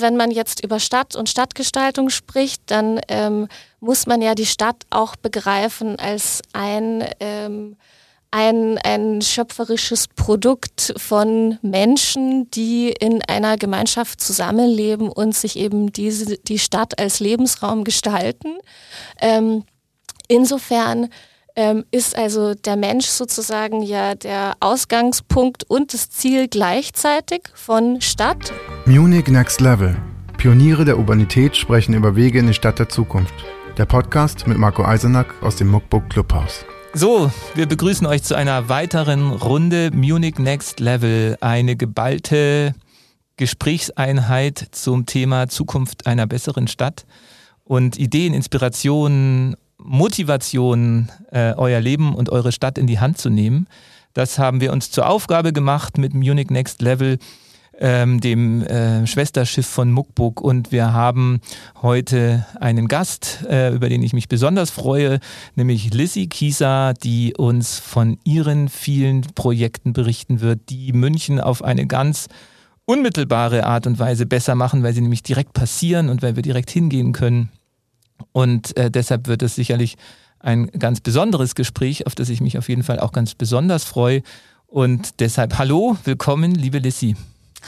Wenn man jetzt über Stadt und Stadtgestaltung spricht, dann ähm, muss man ja die Stadt auch begreifen als ein, ähm, ein, ein schöpferisches Produkt von Menschen, die in einer Gemeinschaft zusammenleben und sich eben diese, die Stadt als Lebensraum gestalten. Ähm, insofern ähm, ist also der Mensch sozusagen ja der Ausgangspunkt und das Ziel gleichzeitig von Stadt. Munich Next Level. Pioniere der Urbanität sprechen über Wege in die Stadt der Zukunft. Der Podcast mit Marco Eisenack aus dem Muckbook Clubhaus. So, wir begrüßen euch zu einer weiteren Runde Munich Next Level. Eine geballte Gesprächseinheit zum Thema Zukunft einer besseren Stadt und Ideen, Inspirationen Motivation, äh, euer Leben und eure Stadt in die Hand zu nehmen. Das haben wir uns zur Aufgabe gemacht mit Munich Next Level, ähm, dem äh, Schwesterschiff von Muckbook. Und wir haben heute einen Gast, äh, über den ich mich besonders freue, nämlich Lissy Kieser, die uns von ihren vielen Projekten berichten wird, die München auf eine ganz unmittelbare Art und Weise besser machen, weil sie nämlich direkt passieren und weil wir direkt hingehen können. Und äh, deshalb wird es sicherlich ein ganz besonderes Gespräch, auf das ich mich auf jeden Fall auch ganz besonders freue. Und deshalb hallo, willkommen, liebe Lissy.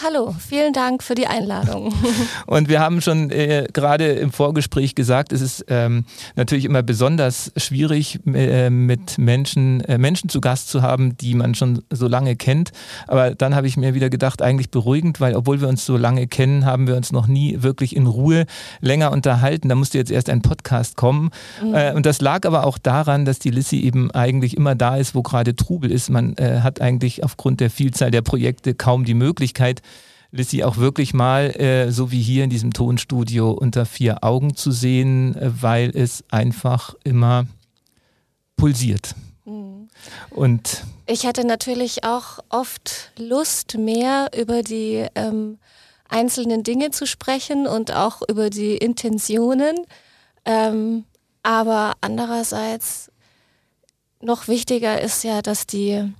Hallo, vielen Dank für die Einladung. Und wir haben schon äh, gerade im Vorgespräch gesagt, es ist ähm, natürlich immer besonders schwierig, äh, mit Menschen, äh, Menschen zu Gast zu haben, die man schon so lange kennt. Aber dann habe ich mir wieder gedacht, eigentlich beruhigend, weil obwohl wir uns so lange kennen, haben wir uns noch nie wirklich in Ruhe länger unterhalten. Da musste jetzt erst ein Podcast kommen. Mhm. Äh, und das lag aber auch daran, dass die Lissy eben eigentlich immer da ist, wo gerade Trubel ist. Man äh, hat eigentlich aufgrund der Vielzahl der Projekte kaum die Möglichkeit, Lissy auch wirklich mal, äh, so wie hier in diesem Tonstudio, unter vier Augen zu sehen, äh, weil es einfach immer pulsiert. Mhm. Und ich hätte natürlich auch oft Lust, mehr über die ähm, einzelnen Dinge zu sprechen und auch über die Intentionen. Ähm, aber andererseits noch wichtiger ist ja, dass die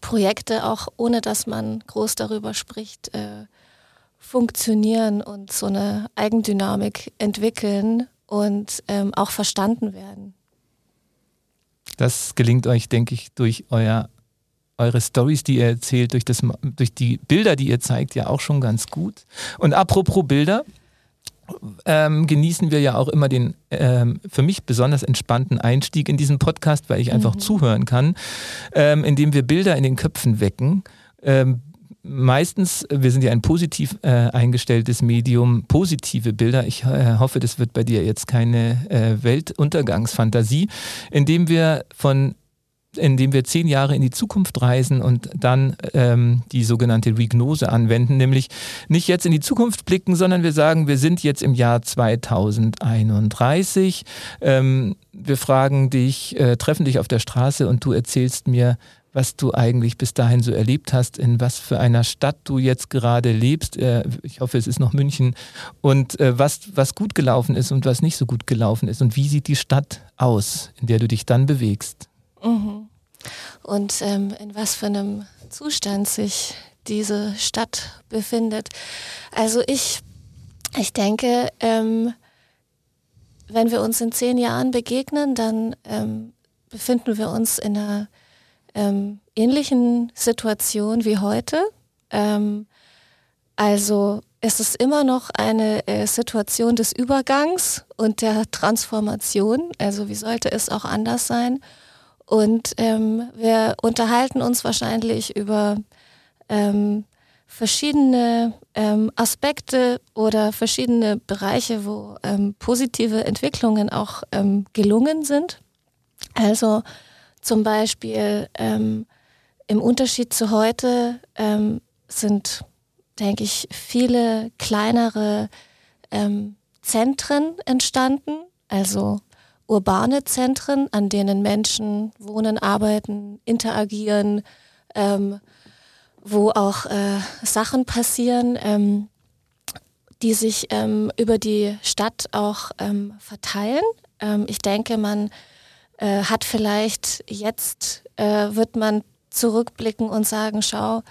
Projekte auch ohne dass man groß darüber spricht, äh, funktionieren und so eine Eigendynamik entwickeln und ähm, auch verstanden werden. Das gelingt euch, denke ich, durch euer, eure Stories, die ihr erzählt, durch, das, durch die Bilder, die ihr zeigt, ja auch schon ganz gut. Und apropos Bilder, ähm, genießen wir ja auch immer den ähm, für mich besonders entspannten Einstieg in diesen Podcast, weil ich einfach mhm. zuhören kann, ähm, indem wir Bilder in den Köpfen wecken. Ähm, meistens, wir sind ja ein positiv äh, eingestelltes Medium, positive Bilder. Ich äh, hoffe, das wird bei dir jetzt keine äh, Weltuntergangsfantasie, indem wir von indem wir zehn Jahre in die Zukunft reisen und dann ähm, die sogenannte Regnose anwenden, nämlich nicht jetzt in die Zukunft blicken, sondern wir sagen, wir sind jetzt im Jahr 2031. Ähm, wir fragen dich, äh, treffen dich auf der Straße und du erzählst mir, was du eigentlich bis dahin so erlebt hast, in was für einer Stadt du jetzt gerade lebst. Äh, ich hoffe, es ist noch München. Und äh, was, was gut gelaufen ist und was nicht so gut gelaufen ist. Und wie sieht die Stadt aus, in der du dich dann bewegst? Mhm. Und ähm, in was für einem Zustand sich diese Stadt befindet. Also ich, ich denke, ähm, wenn wir uns in zehn Jahren begegnen, dann ähm, befinden wir uns in einer ähm, ähnlichen Situation wie heute. Ähm, also es ist immer noch eine äh, Situation des Übergangs und der Transformation. Also wie sollte es auch anders sein? Und ähm, wir unterhalten uns wahrscheinlich über ähm, verschiedene ähm, Aspekte oder verschiedene Bereiche, wo ähm, positive Entwicklungen auch ähm, gelungen sind. Also zum Beispiel ähm, im Unterschied zu heute ähm, sind, denke ich, viele kleinere ähm, Zentren entstanden. Also urbane Zentren, an denen Menschen wohnen, arbeiten, interagieren, ähm, wo auch äh, Sachen passieren, ähm, die sich ähm, über die Stadt auch ähm, verteilen. Ähm, ich denke, man äh, hat vielleicht jetzt, äh, wird man zurückblicken und sagen, schau,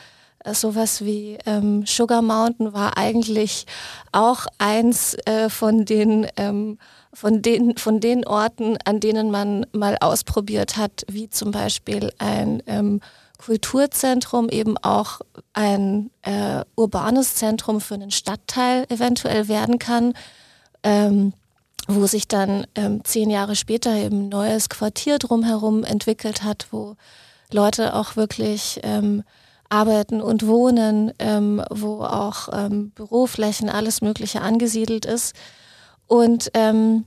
sowas wie ähm, Sugar Mountain war eigentlich auch eins äh, von den ähm, von den, von den Orten, an denen man mal ausprobiert hat, wie zum Beispiel ein ähm, Kulturzentrum, eben auch ein äh, urbanes Zentrum für einen Stadtteil eventuell werden kann, ähm, wo sich dann ähm, zehn Jahre später eben ein neues Quartier drumherum entwickelt hat, wo Leute auch wirklich ähm, arbeiten und wohnen, ähm, wo auch ähm, Büroflächen, alles Mögliche angesiedelt ist. Und ähm,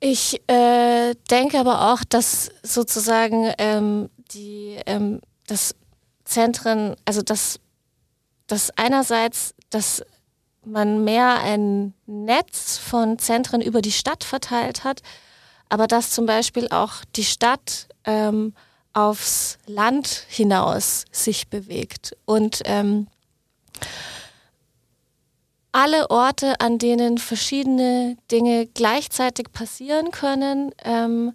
ich äh, denke aber auch, dass sozusagen ähm, die ähm, das Zentren, also dass dass einerseits, dass man mehr ein Netz von Zentren über die Stadt verteilt hat, aber dass zum Beispiel auch die Stadt ähm, aufs Land hinaus sich bewegt. Und ähm, alle Orte, an denen verschiedene Dinge gleichzeitig passieren können, ähm,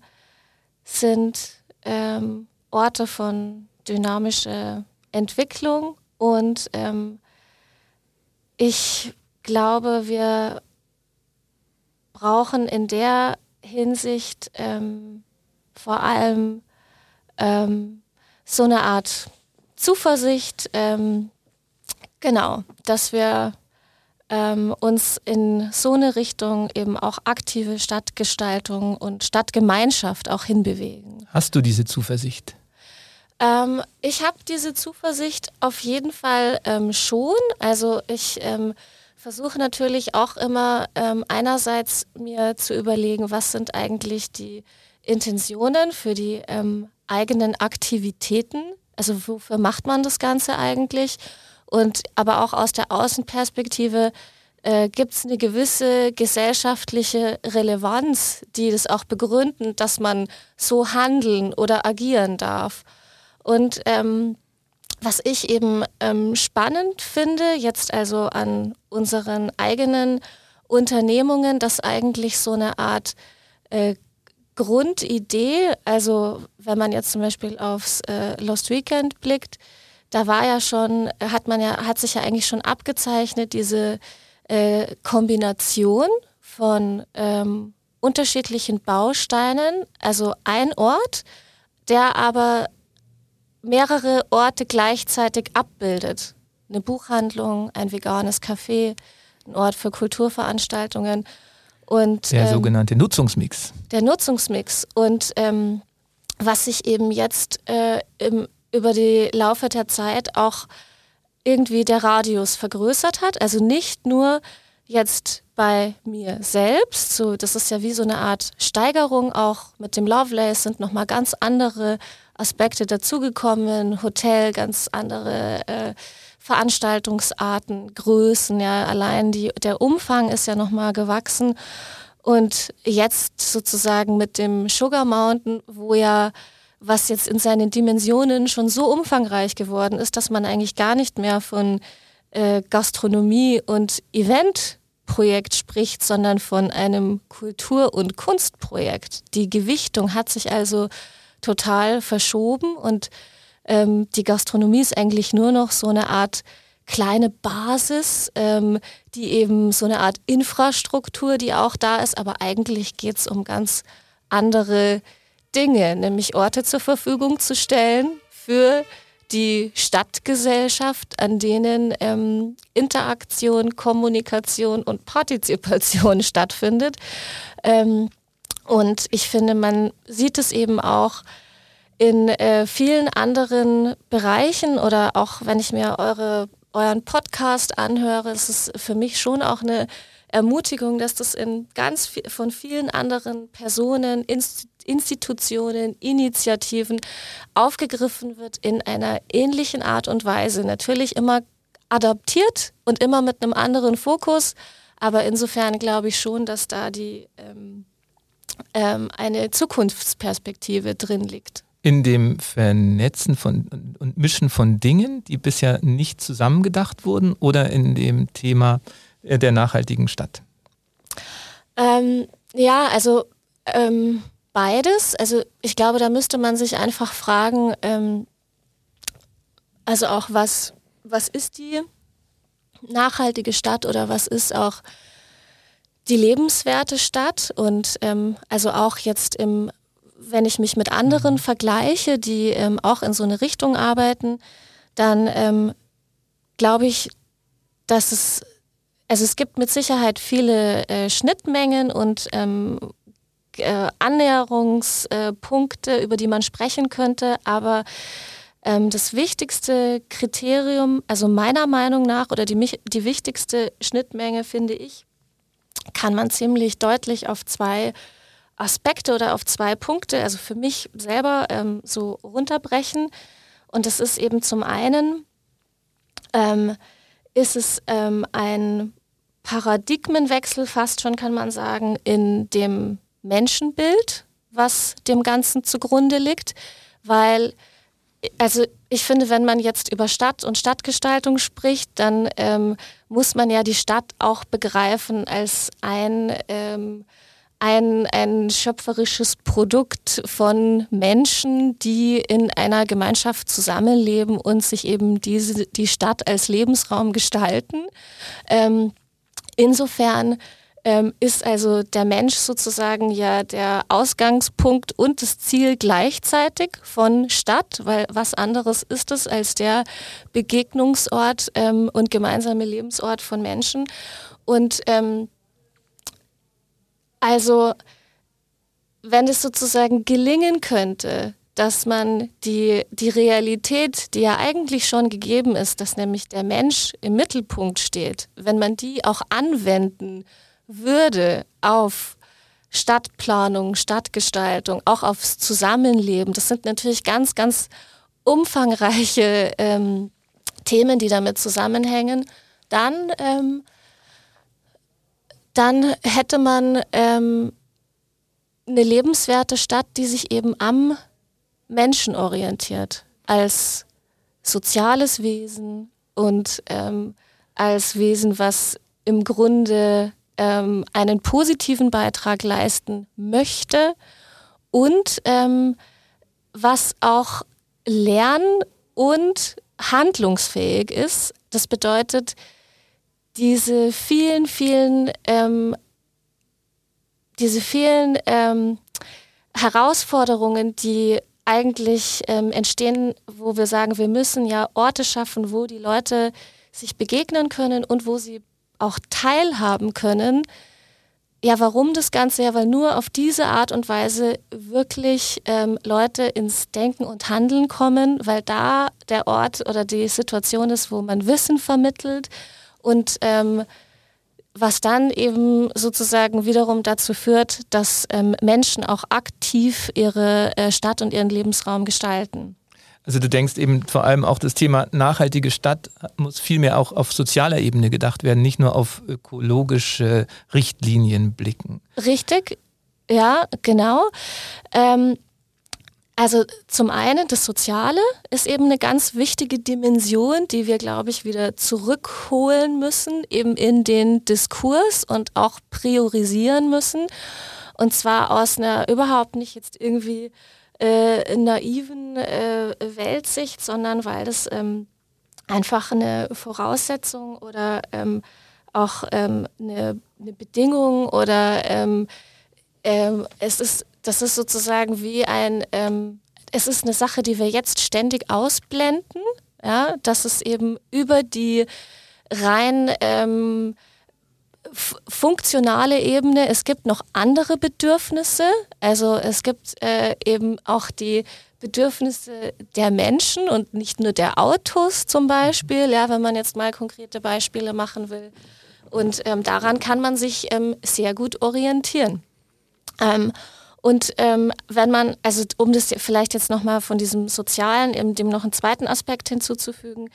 sind ähm, Orte von dynamischer Entwicklung. Und ähm, ich glaube, wir brauchen in der Hinsicht ähm, vor allem ähm, so eine Art Zuversicht, ähm, genau, dass wir ähm, uns in so eine Richtung eben auch aktive Stadtgestaltung und Stadtgemeinschaft auch hinbewegen. Hast du diese Zuversicht? Ähm, ich habe diese Zuversicht auf jeden Fall ähm, schon. Also ich ähm, versuche natürlich auch immer ähm, einerseits mir zu überlegen, was sind eigentlich die Intentionen für die ähm, eigenen Aktivitäten. Also wofür macht man das Ganze eigentlich? Und aber auch aus der Außenperspektive äh, gibt es eine gewisse gesellschaftliche Relevanz, die das auch begründen, dass man so handeln oder agieren darf. Und ähm, was ich eben ähm, spannend finde, jetzt also an unseren eigenen Unternehmungen, dass eigentlich so eine Art äh, Grundidee, also wenn man jetzt zum Beispiel aufs äh, Lost Weekend blickt, da war ja schon, hat man ja, hat sich ja eigentlich schon abgezeichnet, diese äh, Kombination von ähm, unterschiedlichen Bausteinen, also ein Ort, der aber mehrere Orte gleichzeitig abbildet. Eine Buchhandlung, ein veganes Café, ein Ort für Kulturveranstaltungen. Und, der ähm, sogenannte Nutzungsmix. Der Nutzungsmix. Und ähm, was sich eben jetzt äh, im über die Laufe der Zeit auch irgendwie der Radius vergrößert hat. Also nicht nur jetzt bei mir selbst, so das ist ja wie so eine Art Steigerung auch mit dem Lovelace sind nochmal ganz andere Aspekte dazugekommen, Hotel, ganz andere äh, Veranstaltungsarten, Größen, ja, allein die, der Umfang ist ja nochmal gewachsen. Und jetzt sozusagen mit dem Sugar Mountain, wo ja was jetzt in seinen Dimensionen schon so umfangreich geworden ist, dass man eigentlich gar nicht mehr von äh, Gastronomie und Eventprojekt spricht, sondern von einem Kultur- und Kunstprojekt. Die Gewichtung hat sich also total verschoben und ähm, die Gastronomie ist eigentlich nur noch so eine Art kleine Basis, ähm, die eben so eine Art Infrastruktur, die auch da ist, aber eigentlich geht es um ganz andere Dinge, nämlich Orte zur Verfügung zu stellen für die Stadtgesellschaft, an denen ähm, Interaktion, Kommunikation und Partizipation stattfindet. Ähm, und ich finde, man sieht es eben auch in äh, vielen anderen Bereichen oder auch wenn ich mir eure, euren Podcast anhöre, ist es für mich schon auch eine Ermutigung, dass das in ganz viel, von vielen anderen Personen, Inst Institutionen, Initiativen aufgegriffen wird in einer ähnlichen Art und Weise. Natürlich immer adaptiert und immer mit einem anderen Fokus, aber insofern glaube ich schon, dass da die ähm, ähm, eine Zukunftsperspektive drin liegt. In dem Vernetzen von und Mischen von Dingen, die bisher nicht zusammengedacht wurden, oder in dem Thema äh, der nachhaltigen Stadt? Ähm, ja, also ähm, beides. Also ich glaube, da müsste man sich einfach fragen, ähm, Also auch was, was ist die nachhaltige Stadt oder was ist auch die lebenswerte Stadt und ähm, also auch jetzt im, wenn ich mich mit anderen mhm. vergleiche, die ähm, auch in so eine Richtung arbeiten, dann ähm, glaube ich, dass es, also es gibt mit Sicherheit viele äh, Schnittmengen und ähm, äh, Annäherungspunkte, über die man sprechen könnte, aber ähm, das wichtigste Kriterium, also meiner Meinung nach, oder die, die wichtigste Schnittmenge, finde ich, kann man ziemlich deutlich auf zwei Aspekte oder auf zwei Punkte, also für mich selber ähm, so runterbrechen. Und das ist eben zum einen, ähm, ist es ähm, ein Paradigmenwechsel, fast schon kann man sagen, in dem Menschenbild, was dem Ganzen zugrunde liegt, weil also ich finde, wenn man jetzt über Stadt und Stadtgestaltung spricht, dann ähm, muss man ja die Stadt auch begreifen als ein, ähm, ein, ein schöpferisches Produkt von Menschen, die in einer Gemeinschaft zusammenleben und sich eben diese, die Stadt als Lebensraum gestalten. Ähm, insofern ähm, ist also der Mensch sozusagen ja der Ausgangspunkt und das Ziel gleichzeitig von Stadt, weil was anderes ist es als der Begegnungsort ähm, und gemeinsame Lebensort von Menschen. Und ähm, also wenn es sozusagen gelingen könnte, dass man die, die Realität, die ja eigentlich schon gegeben ist, dass nämlich der Mensch im Mittelpunkt steht, wenn man die auch anwenden würde auf Stadtplanung, Stadtgestaltung, auch aufs Zusammenleben, das sind natürlich ganz, ganz umfangreiche ähm, Themen, die damit zusammenhängen, dann, ähm, dann hätte man ähm, eine lebenswerte Stadt, die sich eben am Menschen orientiert, als soziales Wesen und ähm, als Wesen, was im Grunde ähm, einen positiven Beitrag leisten möchte und ähm, was auch lern- und handlungsfähig ist. Das bedeutet, diese vielen, vielen, ähm, diese vielen ähm, Herausforderungen, die eigentlich ähm, entstehen, wo wir sagen, wir müssen ja Orte schaffen, wo die Leute sich begegnen können und wo sie auch teilhaben können. Ja, warum das Ganze? Ja, weil nur auf diese Art und Weise wirklich ähm, Leute ins Denken und Handeln kommen, weil da der Ort oder die Situation ist, wo man Wissen vermittelt und ähm, was dann eben sozusagen wiederum dazu führt, dass ähm, Menschen auch aktiv ihre äh, Stadt und ihren Lebensraum gestalten. Also du denkst eben vor allem auch das Thema nachhaltige Stadt muss vielmehr auch auf sozialer Ebene gedacht werden, nicht nur auf ökologische Richtlinien blicken. Richtig, ja, genau. Ähm, also zum einen das Soziale ist eben eine ganz wichtige Dimension, die wir, glaube ich, wieder zurückholen müssen, eben in den Diskurs und auch priorisieren müssen. Und zwar aus einer überhaupt nicht jetzt irgendwie äh, naiven äh, Weltsicht, sondern weil das ähm, einfach eine Voraussetzung oder ähm, auch ähm, eine, eine, Bedingung oder ähm, ähm, es ist, das ist sozusagen wie ein, ähm, es ist eine Sache, die wir jetzt ständig ausblenden, ja, dass es eben über die rein funktionale Ebene, es gibt noch andere Bedürfnisse. Also es gibt äh, eben auch die Bedürfnisse der Menschen und nicht nur der Autos zum Beispiel, ja, wenn man jetzt mal konkrete Beispiele machen will. Und ähm, daran kann man sich ähm, sehr gut orientieren. Ähm, und ähm, wenn man, also um das vielleicht jetzt nochmal von diesem Sozialen, eben dem noch einen zweiten Aspekt hinzuzufügen,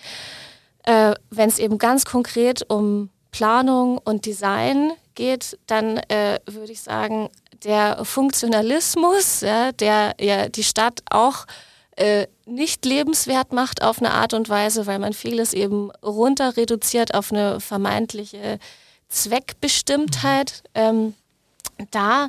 äh, wenn es eben ganz konkret um Planung und Design geht, dann äh, würde ich sagen, der Funktionalismus, ja, der ja die Stadt auch äh, nicht lebenswert macht auf eine Art und Weise, weil man vieles eben runter reduziert auf eine vermeintliche Zweckbestimmtheit. Ähm, da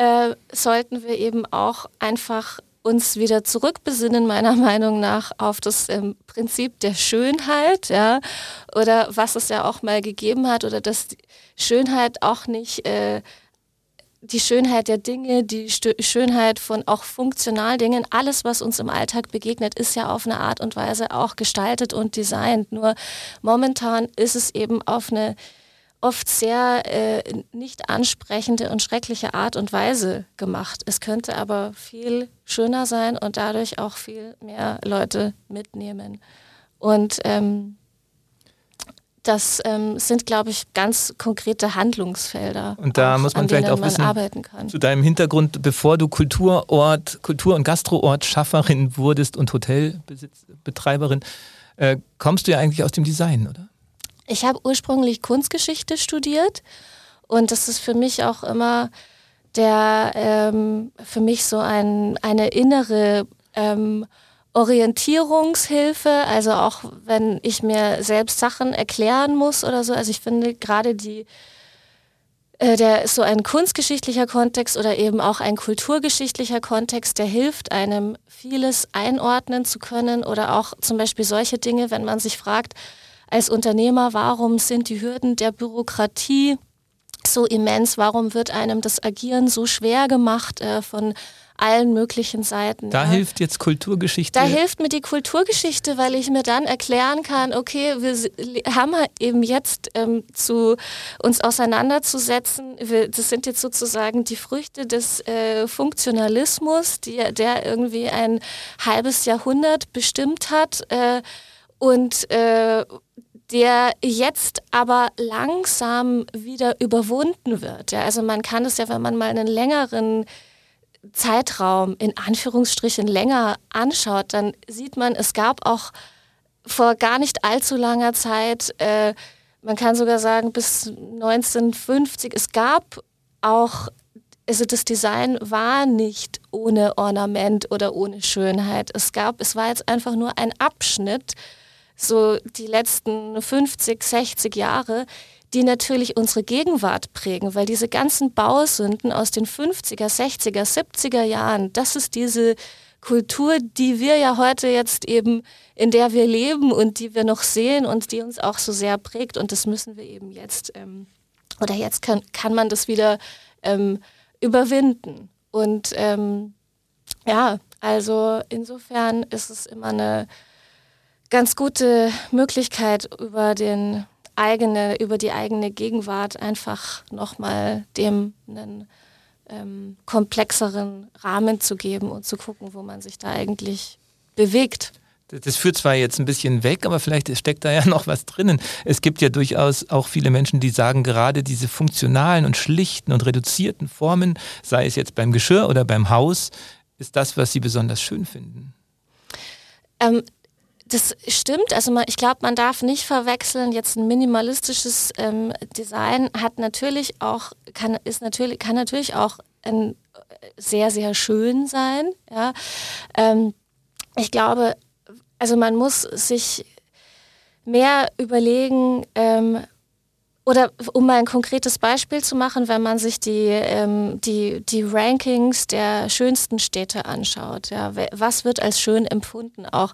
äh, sollten wir eben auch einfach uns wieder zurückbesinnen, meiner Meinung nach, auf das ähm, Prinzip der Schönheit, ja, oder was es ja auch mal gegeben hat, oder dass Schönheit auch nicht äh, die Schönheit der Dinge, die St Schönheit von auch funktionalen Dingen, alles, was uns im Alltag begegnet, ist ja auf eine Art und Weise auch gestaltet und designt. Nur momentan ist es eben auf eine oft sehr äh, nicht ansprechende und schreckliche Art und Weise gemacht. Es könnte aber viel schöner sein und dadurch auch viel mehr Leute mitnehmen. Und ähm, das ähm, sind, glaube ich, ganz konkrete Handlungsfelder. Und da auch, muss man vielleicht auch wissen, zu deinem Hintergrund, bevor du Kulturort, Kultur- und Gastroort Schafferin wurdest und Hotelbetreiberin, äh, kommst du ja eigentlich aus dem Design, oder? Ich habe ursprünglich Kunstgeschichte studiert und das ist für mich auch immer der, ähm, für mich so ein, eine innere ähm, Orientierungshilfe, also auch wenn ich mir selbst Sachen erklären muss oder so. Also ich finde gerade die, äh, der so ein kunstgeschichtlicher Kontext oder eben auch ein kulturgeschichtlicher Kontext, der hilft einem vieles einordnen zu können oder auch zum Beispiel solche Dinge, wenn man sich fragt, als Unternehmer, warum sind die Hürden der Bürokratie so immens, warum wird einem das Agieren so schwer gemacht äh, von allen möglichen Seiten. Da ja. hilft jetzt Kulturgeschichte. Da hilft mir die Kulturgeschichte, weil ich mir dann erklären kann, okay, wir haben eben jetzt ähm, zu uns auseinanderzusetzen. Wir, das sind jetzt sozusagen die Früchte des äh, Funktionalismus, die, der irgendwie ein halbes Jahrhundert bestimmt hat äh, und äh, der jetzt aber langsam wieder überwunden wird. Ja, also man kann es ja, wenn man mal einen längeren Zeitraum in Anführungsstrichen länger anschaut, dann sieht man, es gab auch vor gar nicht allzu langer Zeit, äh, man kann sogar sagen bis 1950, es gab auch, also das Design war nicht ohne Ornament oder ohne Schönheit. Es gab, es war jetzt einfach nur ein Abschnitt, so die letzten 50, 60 Jahre, die natürlich unsere Gegenwart prägen, weil diese ganzen Bausünden aus den 50er, 60er, 70er Jahren, das ist diese Kultur, die wir ja heute jetzt eben, in der wir leben und die wir noch sehen und die uns auch so sehr prägt. Und das müssen wir eben jetzt, ähm, oder jetzt kann, kann man das wieder ähm, überwinden. Und ähm, ja, also insofern ist es immer eine ganz gute Möglichkeit, über den eigene, über die eigene Gegenwart einfach nochmal dem einen ähm, komplexeren Rahmen zu geben und zu gucken, wo man sich da eigentlich bewegt. Das führt zwar jetzt ein bisschen weg, aber vielleicht steckt da ja noch was drinnen. Es gibt ja durchaus auch viele Menschen, die sagen, gerade diese funktionalen und schlichten und reduzierten Formen, sei es jetzt beim Geschirr oder beim Haus, ist das, was sie besonders schön finden. Ähm, das stimmt. Also man, ich glaube, man darf nicht verwechseln. Jetzt ein minimalistisches ähm, Design hat natürlich auch kann ist natürlich kann natürlich auch ein, sehr sehr schön sein. Ja, ähm, ich glaube, also man muss sich mehr überlegen. Ähm, oder um mal ein konkretes Beispiel zu machen, wenn man sich die, ähm, die, die Rankings der schönsten Städte anschaut, ja, was wird als schön empfunden, auch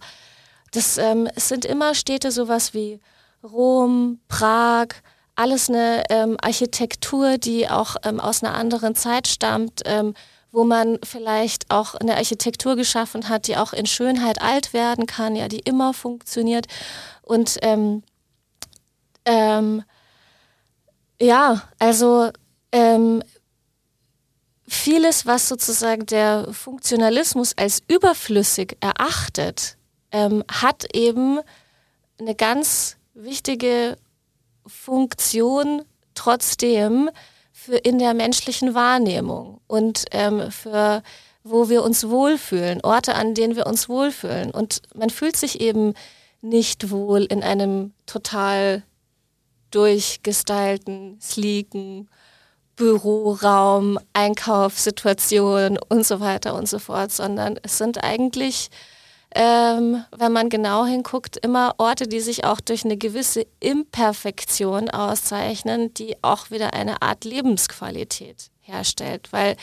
das ähm, es sind immer Städte sowas wie Rom, Prag, alles eine ähm, Architektur, die auch ähm, aus einer anderen Zeit stammt, ähm, wo man vielleicht auch eine Architektur geschaffen hat, die auch in Schönheit alt werden kann, ja, die immer funktioniert. Und ähm, ähm, ja, also ähm, vieles, was sozusagen der Funktionalismus als überflüssig erachtet, ähm, hat eben eine ganz wichtige Funktion trotzdem für in der menschlichen Wahrnehmung und ähm, für wo wir uns wohlfühlen, Orte, an denen wir uns wohlfühlen. Und man fühlt sich eben nicht wohl in einem total durchgestylten, sleeken Büroraum, Einkaufssituation und so weiter und so fort, sondern es sind eigentlich ähm, wenn man genau hinguckt, immer Orte, die sich auch durch eine gewisse Imperfektion auszeichnen, die auch wieder eine Art Lebensqualität herstellt. Weil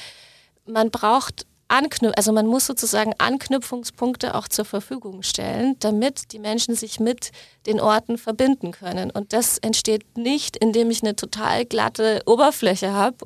man braucht anknüpfen, also man muss sozusagen Anknüpfungspunkte auch zur Verfügung stellen, damit die Menschen sich mit den Orten verbinden können. Und das entsteht nicht, indem ich eine total glatte Oberfläche habe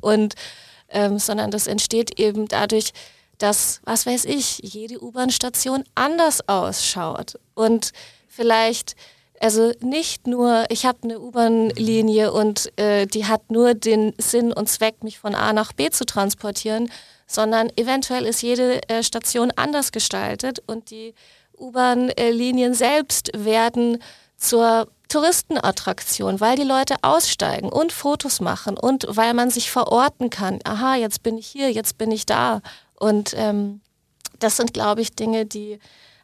ähm, sondern das entsteht eben dadurch, dass, was weiß ich, jede U-Bahn-Station anders ausschaut und vielleicht also nicht nur, ich habe eine U-Bahn-Linie und äh, die hat nur den Sinn und Zweck, mich von A nach B zu transportieren, sondern eventuell ist jede äh, Station anders gestaltet und die U-Bahn-Linien selbst werden zur Touristenattraktion, weil die Leute aussteigen und Fotos machen und weil man sich verorten kann. Aha, jetzt bin ich hier, jetzt bin ich da. Und ähm, das sind, glaube ich, Dinge, die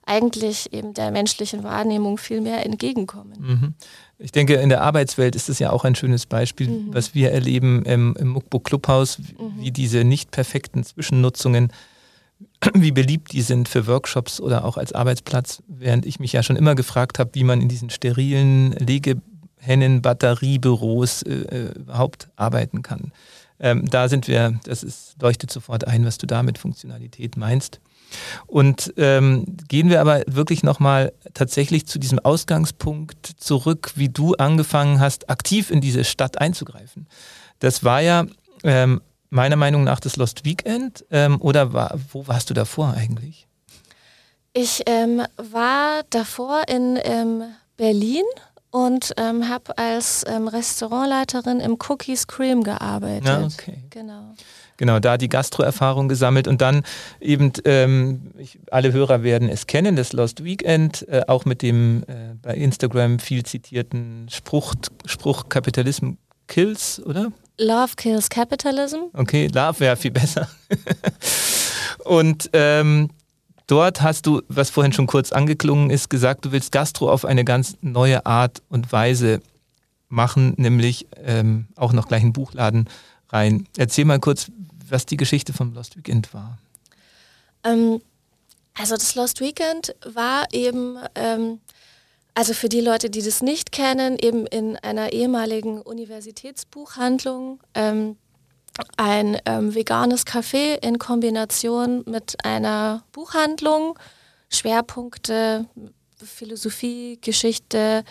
eigentlich eben der menschlichen Wahrnehmung viel mehr entgegenkommen. Mhm. Ich denke, in der Arbeitswelt ist es ja auch ein schönes Beispiel, mhm. was wir erleben im, im Muckbook Clubhaus, mhm. wie diese nicht perfekten Zwischennutzungen, wie beliebt die sind für Workshops oder auch als Arbeitsplatz, während ich mich ja schon immer gefragt habe, wie man in diesen sterilen Legehennen, Batteriebüros äh, äh, überhaupt arbeiten kann. Ähm, da sind wir, das ist, leuchtet sofort ein, was du da mit Funktionalität meinst. Und ähm, gehen wir aber wirklich nochmal tatsächlich zu diesem Ausgangspunkt zurück, wie du angefangen hast, aktiv in diese Stadt einzugreifen. Das war ja ähm, meiner Meinung nach das Lost Weekend ähm, oder war, wo warst du davor eigentlich? Ich ähm, war davor in ähm, Berlin und ähm, habe als ähm, Restaurantleiterin im Cookies Cream gearbeitet. Ja, okay. Genau. Genau, da die Gastroerfahrung gesammelt und dann eben, ähm, ich, alle Hörer werden es kennen, das Lost Weekend, äh, auch mit dem äh, bei Instagram viel zitierten Spruch, Spruch Kapitalism kills, oder? Love kills capitalism. Okay, Love wäre viel besser. und ähm, dort hast du, was vorhin schon kurz angeklungen ist, gesagt, du willst Gastro auf eine ganz neue Art und Weise machen, nämlich ähm, auch noch gleich einen Buchladen rein. Erzähl mal kurz, was die Geschichte vom Lost Weekend war. Ähm, also das Lost Weekend war eben, ähm, also für die Leute, die das nicht kennen, eben in einer ehemaligen Universitätsbuchhandlung ähm, ein ähm, veganes Café in Kombination mit einer Buchhandlung, Schwerpunkte Philosophie, Geschichte,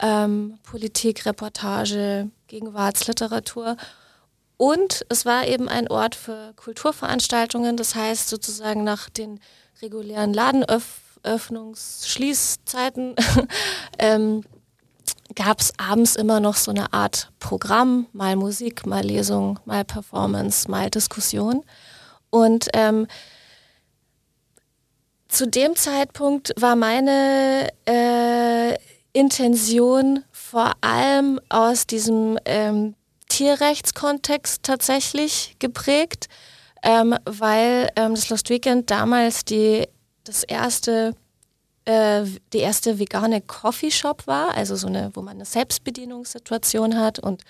ähm, Politik, Reportage, Gegenwartsliteratur. Und es war eben ein Ort für Kulturveranstaltungen, das heißt sozusagen nach den regulären Ladenöffnungs-, Schließzeiten ähm, gab es abends immer noch so eine Art Programm, mal Musik, mal Lesung, mal Performance, mal Diskussion. Und ähm, zu dem Zeitpunkt war meine äh, Intention vor allem aus diesem ähm, Tierrechtskontext tatsächlich geprägt, ähm, weil ähm, das Lost Weekend damals die, das erste äh, die erste vegane Coffeeshop war, also so eine, wo man eine Selbstbedienungssituation hat und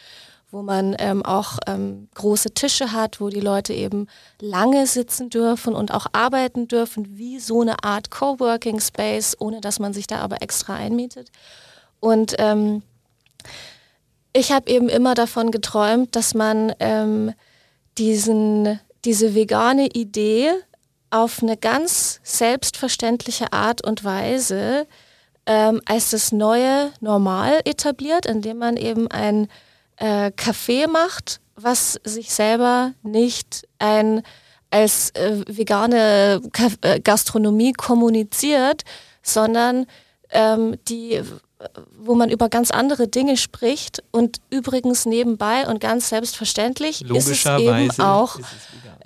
wo man ähm, auch ähm, große Tische hat, wo die Leute eben lange sitzen dürfen und auch arbeiten dürfen, wie so eine Art Coworking Space, ohne dass man sich da aber extra einmietet. Und ähm, ich habe eben immer davon geträumt, dass man ähm, diesen, diese vegane Idee auf eine ganz selbstverständliche Art und Weise ähm, als das neue Normal etabliert, indem man eben ein äh, Café macht, was sich selber nicht ein, als äh, vegane äh, Gastronomie kommuniziert, sondern ähm, die wo man über ganz andere Dinge spricht. Und übrigens nebenbei und ganz selbstverständlich ist es eben auch es,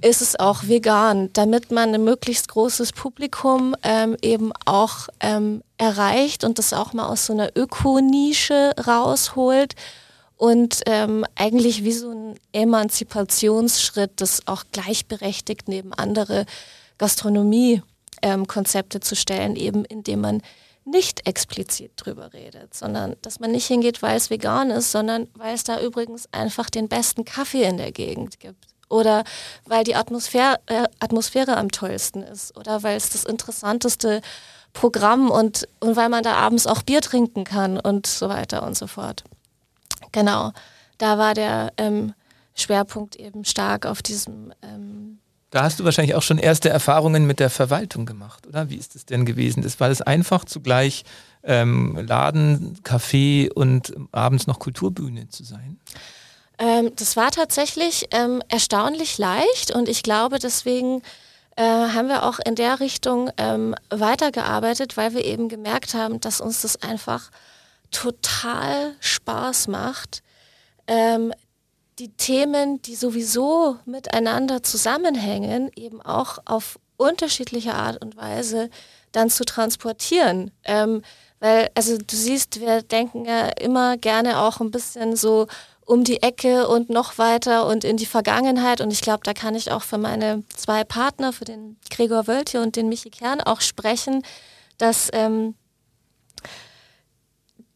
ist es, auch vegan, damit man ein möglichst großes Publikum ähm, eben auch ähm, erreicht und das auch mal aus so einer Ökonische rausholt und ähm, eigentlich wie so ein Emanzipationsschritt, das auch gleichberechtigt neben andere Gastronomie-Konzepte zu stellen, eben indem man nicht explizit drüber redet, sondern dass man nicht hingeht, weil es vegan ist, sondern weil es da übrigens einfach den besten Kaffee in der Gegend gibt. Oder weil die Atmosphäre, äh, Atmosphäre am tollsten ist. Oder weil es das interessanteste Programm und, und weil man da abends auch Bier trinken kann und so weiter und so fort. Genau, da war der ähm, Schwerpunkt eben stark auf diesem ähm, Da hast du wahrscheinlich auch schon erste Erfahrungen mit der Verwaltung gemacht, oder? Wie ist es denn gewesen? Das war das einfach zugleich ähm, Laden, Café und abends noch Kulturbühne zu sein? Ähm, das war tatsächlich ähm, erstaunlich leicht und ich glaube, deswegen äh, haben wir auch in der Richtung ähm, weitergearbeitet, weil wir eben gemerkt haben, dass uns das einfach total Spaß macht, ähm, die Themen, die sowieso miteinander zusammenhängen, eben auch auf unterschiedliche Art und Weise dann zu transportieren. Ähm, weil, also du siehst, wir denken ja immer gerne auch ein bisschen so um die Ecke und noch weiter und in die Vergangenheit. Und ich glaube, da kann ich auch für meine zwei Partner, für den Gregor Wöltje und den Michi Kern auch sprechen, dass ähm,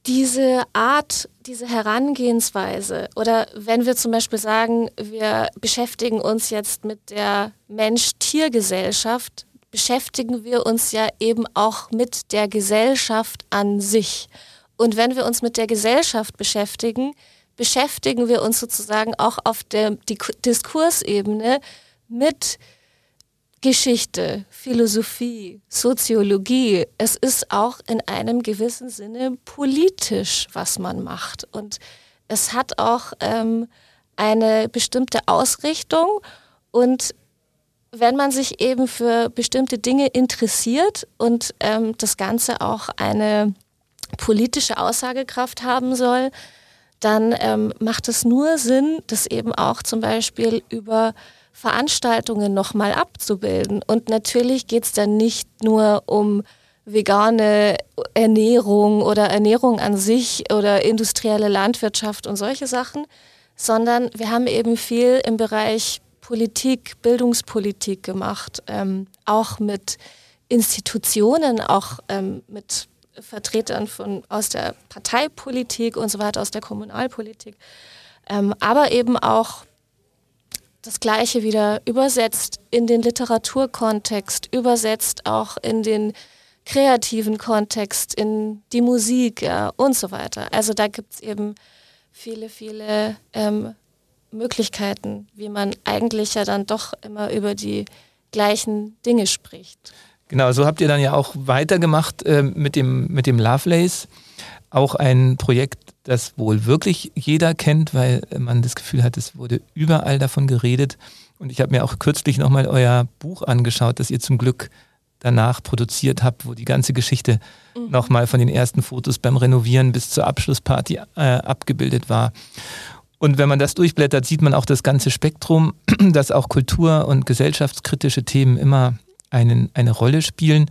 diese Art, diese Herangehensweise oder wenn wir zum Beispiel sagen, wir beschäftigen uns jetzt mit der Mensch-Tier-Gesellschaft, beschäftigen wir uns ja eben auch mit der Gesellschaft an sich. Und wenn wir uns mit der Gesellschaft beschäftigen, beschäftigen wir uns sozusagen auch auf der Diskursebene mit Geschichte, Philosophie, Soziologie. Es ist auch in einem gewissen Sinne politisch, was man macht. Und es hat auch ähm, eine bestimmte Ausrichtung. Und wenn man sich eben für bestimmte Dinge interessiert und ähm, das Ganze auch eine politische Aussagekraft haben soll, dann ähm, macht es nur Sinn, das eben auch zum Beispiel über Veranstaltungen nochmal abzubilden. Und natürlich geht es dann nicht nur um vegane Ernährung oder Ernährung an sich oder industrielle Landwirtschaft und solche Sachen, sondern wir haben eben viel im Bereich Politik, Bildungspolitik gemacht, ähm, auch mit Institutionen, auch ähm, mit Vertretern von, aus der Parteipolitik und so weiter, aus der Kommunalpolitik, ähm, aber eben auch das Gleiche wieder übersetzt in den Literaturkontext, übersetzt auch in den kreativen Kontext, in die Musik ja, und so weiter. Also da gibt es eben viele, viele ähm, Möglichkeiten, wie man eigentlich ja dann doch immer über die gleichen Dinge spricht. Genau, so habt ihr dann ja auch weitergemacht äh, mit, dem, mit dem Lovelace. Auch ein Projekt, das wohl wirklich jeder kennt, weil man das Gefühl hat, es wurde überall davon geredet. Und ich habe mir auch kürzlich nochmal euer Buch angeschaut, das ihr zum Glück danach produziert habt, wo die ganze Geschichte mhm. nochmal von den ersten Fotos beim Renovieren bis zur Abschlussparty äh, abgebildet war. Und wenn man das durchblättert, sieht man auch das ganze Spektrum, dass auch kultur- und gesellschaftskritische Themen immer einen, eine Rolle spielen.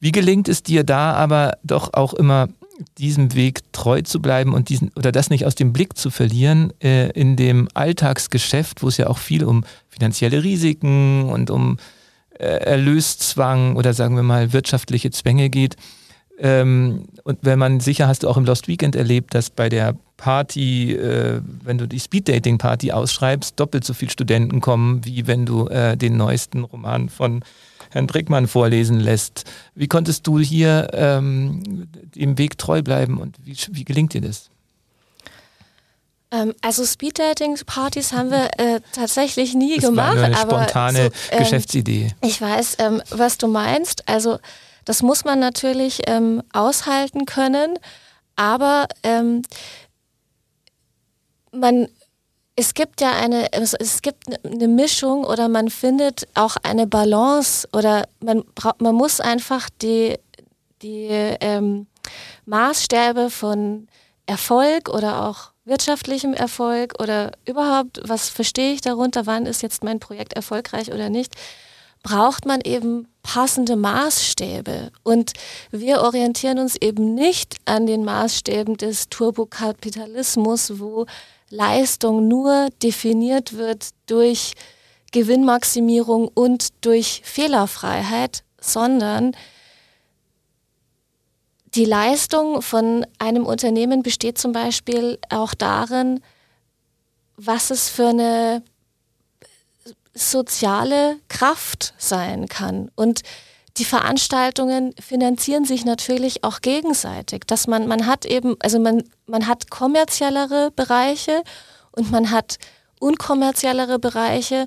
Wie gelingt es dir da aber doch auch immer diesem Weg treu zu bleiben und diesen oder das nicht aus dem Blick zu verlieren äh, in dem Alltagsgeschäft, wo es ja auch viel um finanzielle Risiken und um äh, Erlöszwang oder sagen wir mal wirtschaftliche Zwänge geht. Ähm, und wenn man sicher hast du auch im Lost Weekend erlebt, dass bei der Party, äh, wenn du die Speed Dating Party ausschreibst, doppelt so viele Studenten kommen, wie wenn du äh, den neuesten Roman von Herrn Brickmann vorlesen lässt. Wie konntest du hier ähm, dem Weg treu bleiben und wie, wie gelingt dir das? Ähm, also Speed-Dating-Partys haben wir äh, tatsächlich nie das gemacht. War eine spontane so, ähm, Geschäftsidee. Ich weiß, ähm, was du meinst. Also das muss man natürlich ähm, aushalten können, aber ähm, man es gibt ja eine, es gibt eine Mischung oder man findet auch eine Balance oder man, man muss einfach die, die ähm, Maßstäbe von Erfolg oder auch wirtschaftlichem Erfolg oder überhaupt, was verstehe ich darunter, wann ist jetzt mein Projekt erfolgreich oder nicht, braucht man eben passende Maßstäbe. Und wir orientieren uns eben nicht an den Maßstäben des Turbokapitalismus, wo Leistung nur definiert wird durch Gewinnmaximierung und durch Fehlerfreiheit, sondern die Leistung von einem Unternehmen besteht zum Beispiel auch darin, was es für eine soziale Kraft sein kann. Und die Veranstaltungen finanzieren sich natürlich auch gegenseitig, dass man, man hat eben, also man, man hat kommerziellere Bereiche und man hat unkommerziellere Bereiche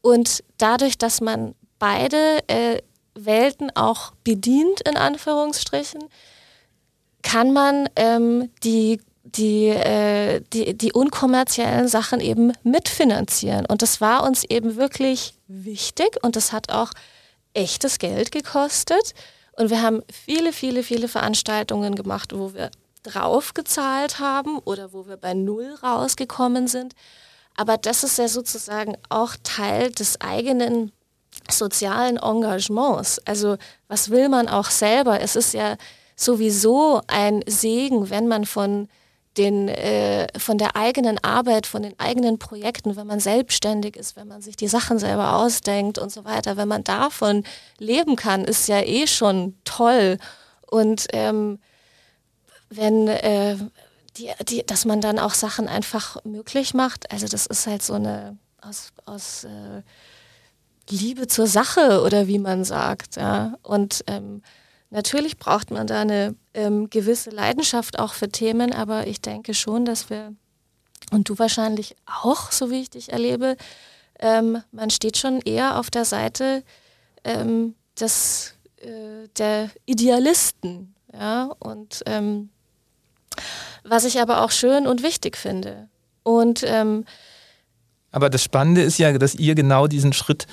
Und dadurch, dass man beide äh, Welten auch bedient, in Anführungsstrichen, kann man ähm, die die, äh, die, die unkommerziellen Sachen eben mitfinanzieren. Und das war uns eben wirklich wichtig und das hat auch echtes Geld gekostet. Und wir haben viele, viele, viele Veranstaltungen gemacht, wo wir draufgezahlt haben oder wo wir bei Null rausgekommen sind. Aber das ist ja sozusagen auch Teil des eigenen sozialen Engagements. Also was will man auch selber? Es ist ja sowieso ein Segen, wenn man von den, äh, von der eigenen Arbeit, von den eigenen Projekten, wenn man selbstständig ist, wenn man sich die Sachen selber ausdenkt und so weiter, wenn man davon leben kann, ist ja eh schon toll. Und ähm, wenn äh, die, die, dass man dann auch Sachen einfach möglich macht, also das ist halt so eine aus, aus äh, Liebe zur Sache oder wie man sagt, ja. Und ähm, Natürlich braucht man da eine ähm, gewisse Leidenschaft auch für Themen, aber ich denke schon, dass wir, und du wahrscheinlich auch, so wie ich dich erlebe, ähm, man steht schon eher auf der Seite ähm, des, äh, der Idealisten. Ja? Und ähm, was ich aber auch schön und wichtig finde. Und ähm, aber das Spannende ist ja, dass ihr genau diesen Schritt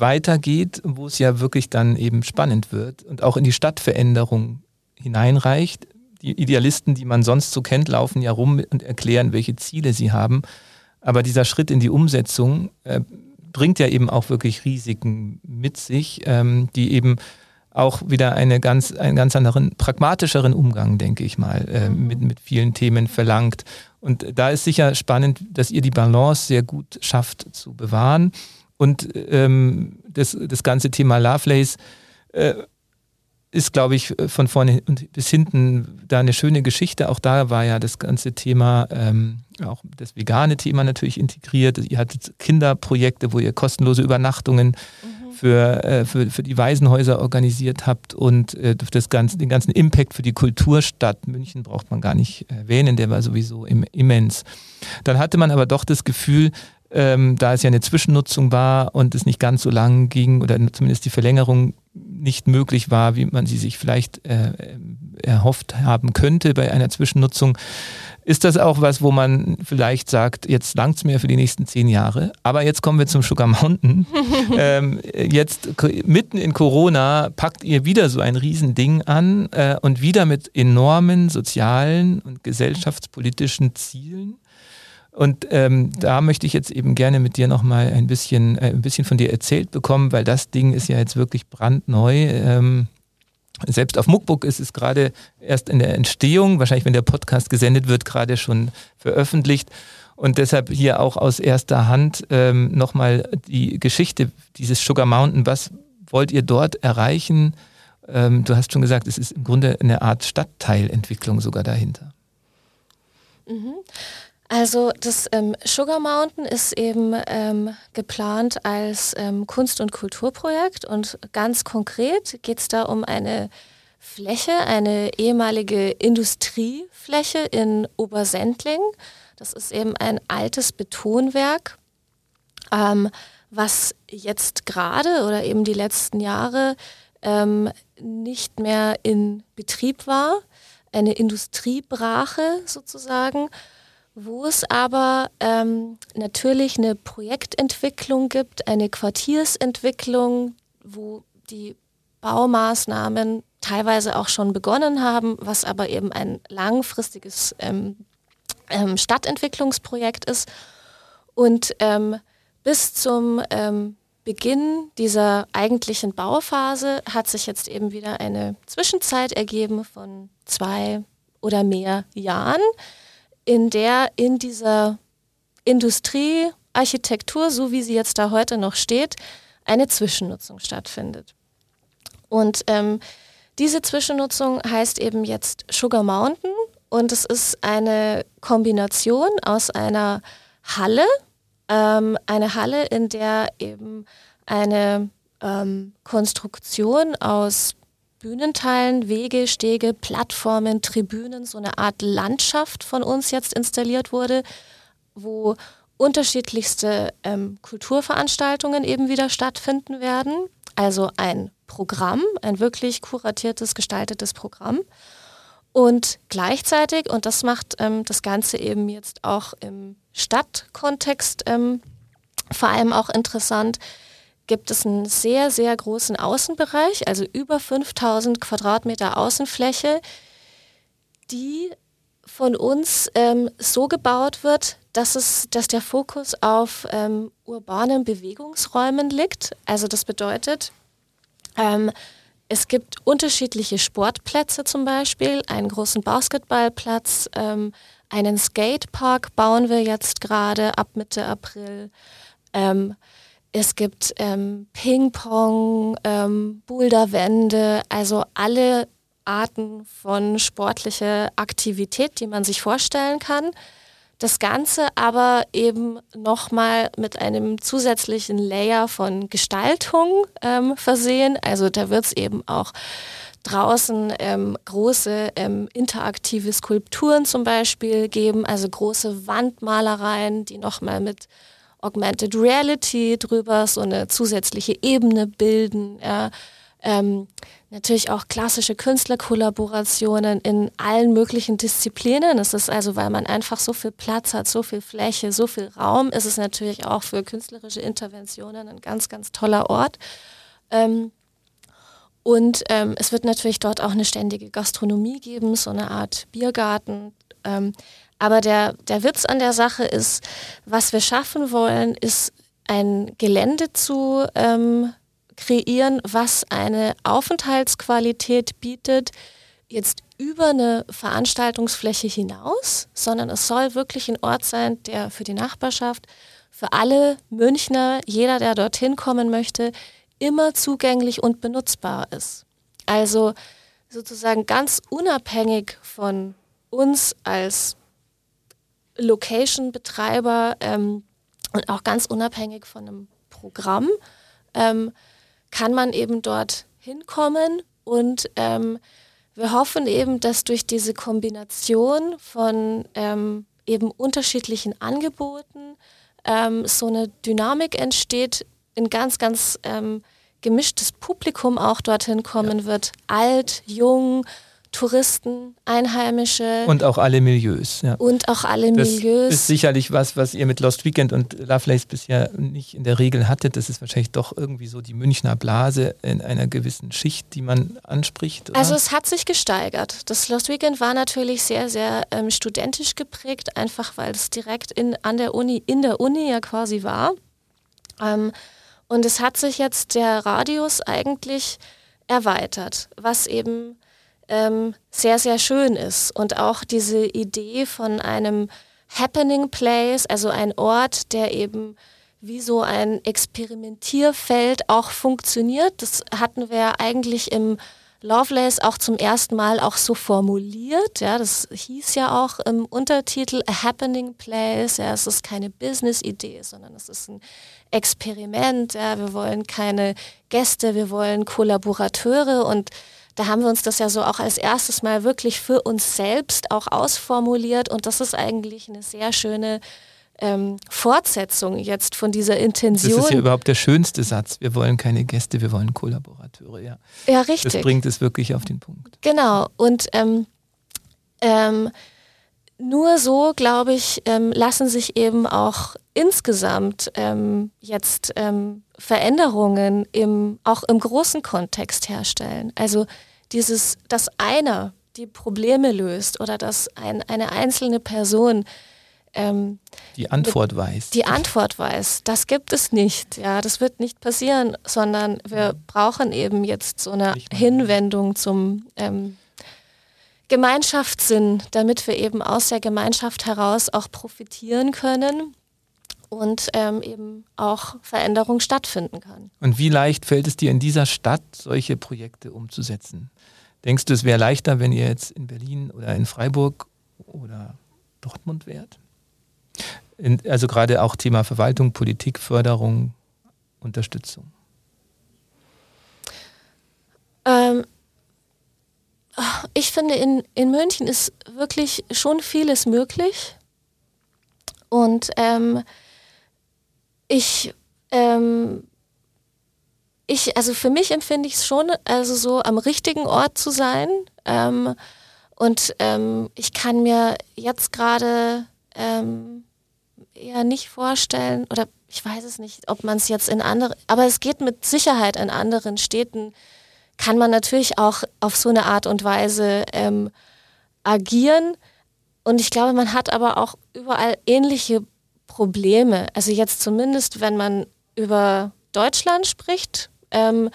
weitergeht, wo es ja wirklich dann eben spannend wird und auch in die Stadtveränderung hineinreicht. Die Idealisten, die man sonst so kennt, laufen ja rum und erklären, welche Ziele sie haben. Aber dieser Schritt in die Umsetzung äh, bringt ja eben auch wirklich Risiken mit sich, ähm, die eben auch wieder eine ganz, einen ganz anderen, pragmatischeren Umgang, denke ich mal, äh, mit, mit vielen Themen verlangt. Und da ist sicher spannend, dass ihr die Balance sehr gut schafft zu bewahren und ähm, das, das ganze Thema Lovelace äh, ist, glaube ich, von vorne bis hinten da eine schöne Geschichte. Auch da war ja das ganze Thema, ähm, auch das vegane Thema natürlich integriert. Ihr hattet Kinderprojekte, wo ihr kostenlose Übernachtungen mhm. für, äh, für, für die Waisenhäuser organisiert habt und äh, das ganze, den ganzen Impact für die Kulturstadt München braucht man gar nicht erwähnen, der war sowieso immens. Dann hatte man aber doch das Gefühl, ähm, da es ja eine Zwischennutzung war und es nicht ganz so lang ging oder zumindest die Verlängerung nicht möglich war, wie man sie sich vielleicht äh, erhofft haben könnte bei einer Zwischennutzung, ist das auch was, wo man vielleicht sagt, jetzt langt es mir für die nächsten zehn Jahre. Aber jetzt kommen wir zum Sugar Mountain. ähm, jetzt mitten in Corona packt ihr wieder so ein Riesending an äh, und wieder mit enormen sozialen und gesellschaftspolitischen Zielen. Und ähm, da möchte ich jetzt eben gerne mit dir nochmal ein bisschen, äh, ein bisschen von dir erzählt bekommen, weil das Ding ist ja jetzt wirklich brandneu. Ähm, selbst auf Muckbook ist es gerade erst in der Entstehung, wahrscheinlich wenn der Podcast gesendet wird, gerade schon veröffentlicht. Und deshalb hier auch aus erster Hand ähm, nochmal die Geschichte dieses Sugar Mountain. Was wollt ihr dort erreichen? Ähm, du hast schon gesagt, es ist im Grunde eine Art Stadtteilentwicklung sogar dahinter. Mhm. Also das ähm, Sugar Mountain ist eben ähm, geplant als ähm, Kunst- und Kulturprojekt und ganz konkret geht es da um eine Fläche, eine ehemalige Industriefläche in Obersendling. Das ist eben ein altes Betonwerk, ähm, was jetzt gerade oder eben die letzten Jahre ähm, nicht mehr in Betrieb war. Eine Industriebrache sozusagen wo es aber ähm, natürlich eine Projektentwicklung gibt, eine Quartiersentwicklung, wo die Baumaßnahmen teilweise auch schon begonnen haben, was aber eben ein langfristiges ähm, ähm, Stadtentwicklungsprojekt ist. Und ähm, bis zum ähm, Beginn dieser eigentlichen Bauphase hat sich jetzt eben wieder eine Zwischenzeit ergeben von zwei oder mehr Jahren in der in dieser Industriearchitektur, so wie sie jetzt da heute noch steht, eine Zwischennutzung stattfindet. Und ähm, diese Zwischennutzung heißt eben jetzt Sugar Mountain und es ist eine Kombination aus einer Halle, ähm, eine Halle, in der eben eine ähm, Konstruktion aus Bühnenteilen, Wege, Stege, Plattformen, Tribünen, so eine Art Landschaft von uns jetzt installiert wurde, wo unterschiedlichste ähm, Kulturveranstaltungen eben wieder stattfinden werden. Also ein Programm, ein wirklich kuratiertes, gestaltetes Programm. Und gleichzeitig, und das macht ähm, das Ganze eben jetzt auch im Stadtkontext ähm, vor allem auch interessant, gibt es einen sehr, sehr großen Außenbereich, also über 5000 Quadratmeter Außenfläche, die von uns ähm, so gebaut wird, dass, es, dass der Fokus auf ähm, urbanen Bewegungsräumen liegt. Also das bedeutet, ähm, es gibt unterschiedliche Sportplätze zum Beispiel, einen großen Basketballplatz, ähm, einen Skatepark bauen wir jetzt gerade ab Mitte April. Es gibt ähm, Ping-Pong, ähm, Boulderwände, also alle Arten von sportlicher Aktivität, die man sich vorstellen kann. Das Ganze aber eben nochmal mit einem zusätzlichen Layer von Gestaltung ähm, versehen. Also da wird es eben auch draußen ähm, große ähm, interaktive Skulpturen zum Beispiel geben, also große Wandmalereien, die nochmal mit Augmented Reality drüber so eine zusätzliche Ebene bilden. Ja. Ähm, natürlich auch klassische Künstlerkollaborationen in allen möglichen Disziplinen. Es ist also, weil man einfach so viel Platz hat, so viel Fläche, so viel Raum, ist es natürlich auch für künstlerische Interventionen ein ganz, ganz toller Ort. Ähm, und ähm, es wird natürlich dort auch eine ständige Gastronomie geben, so eine Art Biergarten. Ähm, aber der, der Witz an der Sache ist, was wir schaffen wollen, ist ein Gelände zu ähm, kreieren, was eine Aufenthaltsqualität bietet, jetzt über eine Veranstaltungsfläche hinaus, sondern es soll wirklich ein Ort sein, der für die Nachbarschaft, für alle Münchner, jeder, der dorthin kommen möchte, immer zugänglich und benutzbar ist. Also sozusagen ganz unabhängig von uns als Location-Betreiber ähm, und auch ganz unabhängig von einem Programm ähm, kann man eben dort hinkommen und ähm, wir hoffen eben, dass durch diese Kombination von ähm, eben unterschiedlichen Angeboten ähm, so eine Dynamik entsteht, ein ganz, ganz ähm, gemischtes Publikum auch dorthin kommen ja. wird. Alt, jung, Touristen, Einheimische. Und auch alle Milieus. Ja. Und auch alle Milieus. Das ist sicherlich was, was ihr mit Lost Weekend und Lovelace bisher nicht in der Regel hattet. Das ist wahrscheinlich doch irgendwie so die Münchner Blase in einer gewissen Schicht, die man anspricht. Oder? Also es hat sich gesteigert. Das Lost Weekend war natürlich sehr, sehr ähm, studentisch geprägt, einfach weil es direkt in, an der Uni, in der Uni ja quasi war. Ähm, und es hat sich jetzt der Radius eigentlich erweitert, was eben ähm, sehr, sehr schön ist. Und auch diese Idee von einem Happening Place, also ein Ort, der eben wie so ein Experimentierfeld auch funktioniert. Das hatten wir eigentlich im Lovelace auch zum ersten Mal auch so formuliert. Ja, das hieß ja auch im Untertitel A Happening Place. Ja, es ist keine Business-Idee, sondern es ist ein Experiment. Ja, wir wollen keine Gäste, wir wollen Kollaborateure und da haben wir uns das ja so auch als erstes Mal wirklich für uns selbst auch ausformuliert und das ist eigentlich eine sehr schöne ähm, Fortsetzung jetzt von dieser Intention. Das ist ja überhaupt der schönste Satz. Wir wollen keine Gäste, wir wollen Kollaborateure. Ja, ja richtig. Das bringt es wirklich auf den Punkt. Genau. Und ähm, ähm, nur so, glaube ich, ähm, lassen sich eben auch insgesamt ähm, jetzt ähm, Veränderungen im, auch im großen Kontext herstellen. Also dieses, dass einer die Probleme löst oder dass ein, eine einzelne Person ähm, die Antwort weiß. Die Antwort weiß. Das gibt es nicht. Ja, das wird nicht passieren, sondern wir brauchen eben jetzt so eine Hinwendung zum ähm, Gemeinschaftssinn, damit wir eben aus der Gemeinschaft heraus auch profitieren können und ähm, eben auch Veränderung stattfinden kann. Und wie leicht fällt es dir in dieser Stadt, solche Projekte umzusetzen? Denkst du, es wäre leichter, wenn ihr jetzt in Berlin oder in Freiburg oder Dortmund wärt? In, also gerade auch Thema Verwaltung, Politik, Förderung, Unterstützung. Ähm, ich finde, in, in München ist wirklich schon vieles möglich. Und ähm, ich, ähm, ich, also für mich empfinde ich es schon, also so am richtigen Ort zu sein. Ähm, und ähm, ich kann mir jetzt gerade ähm, eher nicht vorstellen, oder ich weiß es nicht, ob man es jetzt in andere, aber es geht mit Sicherheit in anderen Städten, kann man natürlich auch auf so eine Art und Weise ähm, agieren. Und ich glaube, man hat aber auch überall ähnliche Probleme. Also jetzt zumindest, wenn man über Deutschland spricht, ähm,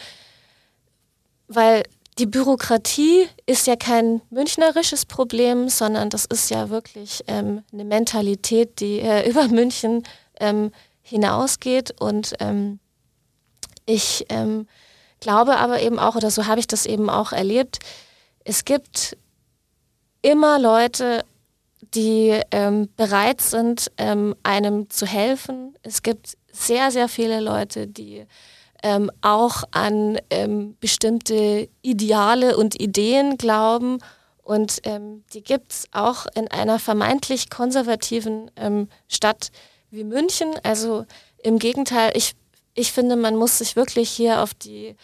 weil die Bürokratie ist ja kein münchnerisches Problem, sondern das ist ja wirklich ähm, eine Mentalität, die äh, über München ähm, hinausgeht. Und ähm, ich ähm, glaube aber eben auch, oder so habe ich das eben auch erlebt, es gibt immer Leute, die ähm, bereit sind, ähm, einem zu helfen. Es gibt sehr, sehr viele Leute, die ähm, auch an ähm, bestimmte Ideale und Ideen glauben. Und ähm, die gibt es auch in einer vermeintlich konservativen ähm, Stadt wie München. Also im Gegenteil, ich, ich finde, man muss sich wirklich hier auf die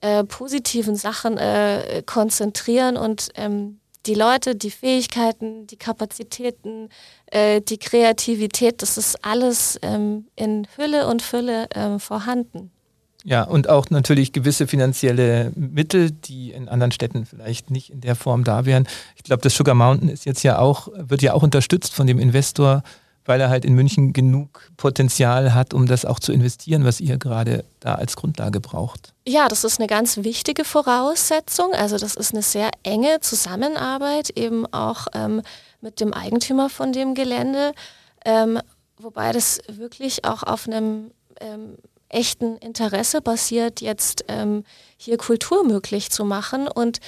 äh, positiven Sachen äh, konzentrieren und ähm, die Leute, die Fähigkeiten, die Kapazitäten, äh, die Kreativität, das ist alles ähm, in Hülle und Fülle ähm, vorhanden. Ja, und auch natürlich gewisse finanzielle Mittel, die in anderen Städten vielleicht nicht in der Form da wären. Ich glaube, das Sugar Mountain ist jetzt ja auch, wird ja auch unterstützt von dem Investor, weil er halt in München genug Potenzial hat, um das auch zu investieren, was ihr gerade da als Grundlage braucht. Ja, das ist eine ganz wichtige Voraussetzung. Also das ist eine sehr enge Zusammenarbeit eben auch ähm, mit dem Eigentümer von dem Gelände, ähm, wobei das wirklich auch auf einem ähm, echten Interesse basiert, jetzt ähm, hier Kultur möglich zu machen. Und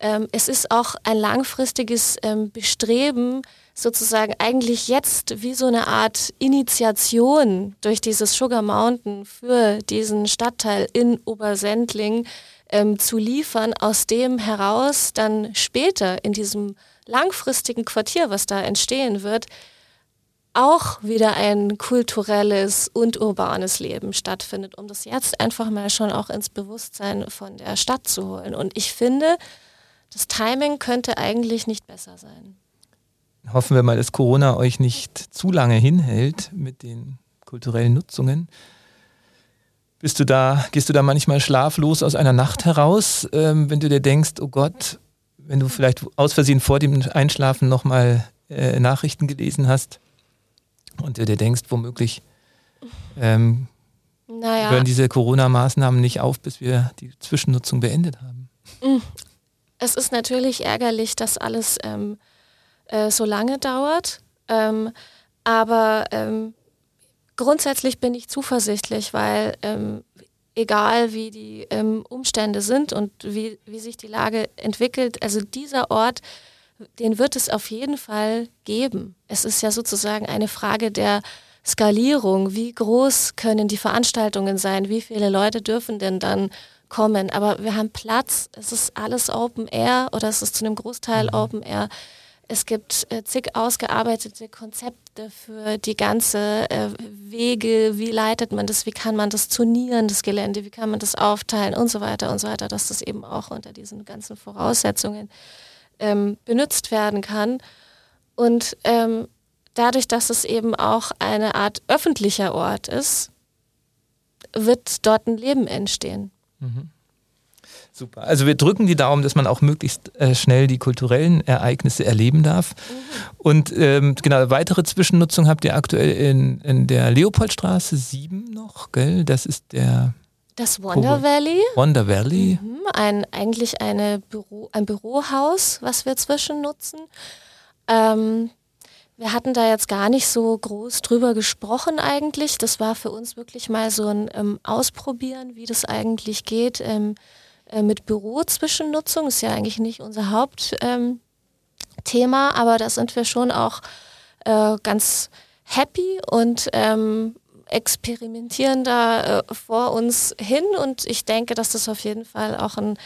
ähm, es ist auch ein langfristiges ähm, Bestreben, sozusagen eigentlich jetzt wie so eine Art Initiation durch dieses Sugar Mountain für diesen Stadtteil in Obersendling ähm, zu liefern, aus dem heraus dann später in diesem langfristigen Quartier, was da entstehen wird, auch wieder ein kulturelles und urbanes Leben stattfindet, um das jetzt einfach mal schon auch ins Bewusstsein von der Stadt zu holen. Und ich finde, das Timing könnte eigentlich nicht besser sein. Hoffen wir mal, dass Corona euch nicht zu lange hinhält mit den kulturellen Nutzungen. Bist du da, gehst du da manchmal schlaflos aus einer Nacht heraus, ähm, wenn du dir denkst, oh Gott, wenn du vielleicht aus Versehen vor dem Einschlafen nochmal äh, Nachrichten gelesen hast, und du dir denkst, womöglich ähm, naja. hören diese Corona-Maßnahmen nicht auf, bis wir die Zwischennutzung beendet haben. Mm. Es ist natürlich ärgerlich, dass alles ähm, äh, so lange dauert, ähm, aber ähm, grundsätzlich bin ich zuversichtlich, weil ähm, egal wie die ähm, Umstände sind und wie, wie sich die Lage entwickelt, also dieser Ort den wird es auf jeden Fall geben. Es ist ja sozusagen eine Frage der Skalierung. Wie groß können die Veranstaltungen sein? Wie viele Leute dürfen denn dann kommen? Aber wir haben Platz. Es ist alles Open Air oder es ist zu einem Großteil mhm. Open Air. Es gibt äh, zig ausgearbeitete Konzepte für die ganze äh, Wege. Wie leitet man das? Wie kann man das turnieren, das Gelände? Wie kann man das aufteilen und so weiter und so weiter, dass das eben auch unter diesen ganzen Voraussetzungen ähm, benutzt werden kann. Und ähm, dadurch, dass es eben auch eine Art öffentlicher Ort ist, wird dort ein Leben entstehen. Mhm. Super. Also wir drücken die Daumen, dass man auch möglichst äh, schnell die kulturellen Ereignisse erleben darf. Mhm. Und ähm, genau, weitere Zwischennutzung habt ihr aktuell in, in der Leopoldstraße 7 noch, gell? Das ist der das Wonder Valley. Wonder Valley. Mhm, ein, eigentlich eine Büro, ein Bürohaus, was wir zwischen nutzen. Ähm, wir hatten da jetzt gar nicht so groß drüber gesprochen eigentlich. Das war für uns wirklich mal so ein ähm, Ausprobieren, wie das eigentlich geht ähm, äh, mit Bürozwischennutzung. Ist ja eigentlich nicht unser Hauptthema, ähm, aber da sind wir schon auch äh, ganz happy und ähm, experimentieren da äh, vor uns hin und ich denke, dass das auf jeden Fall auch ein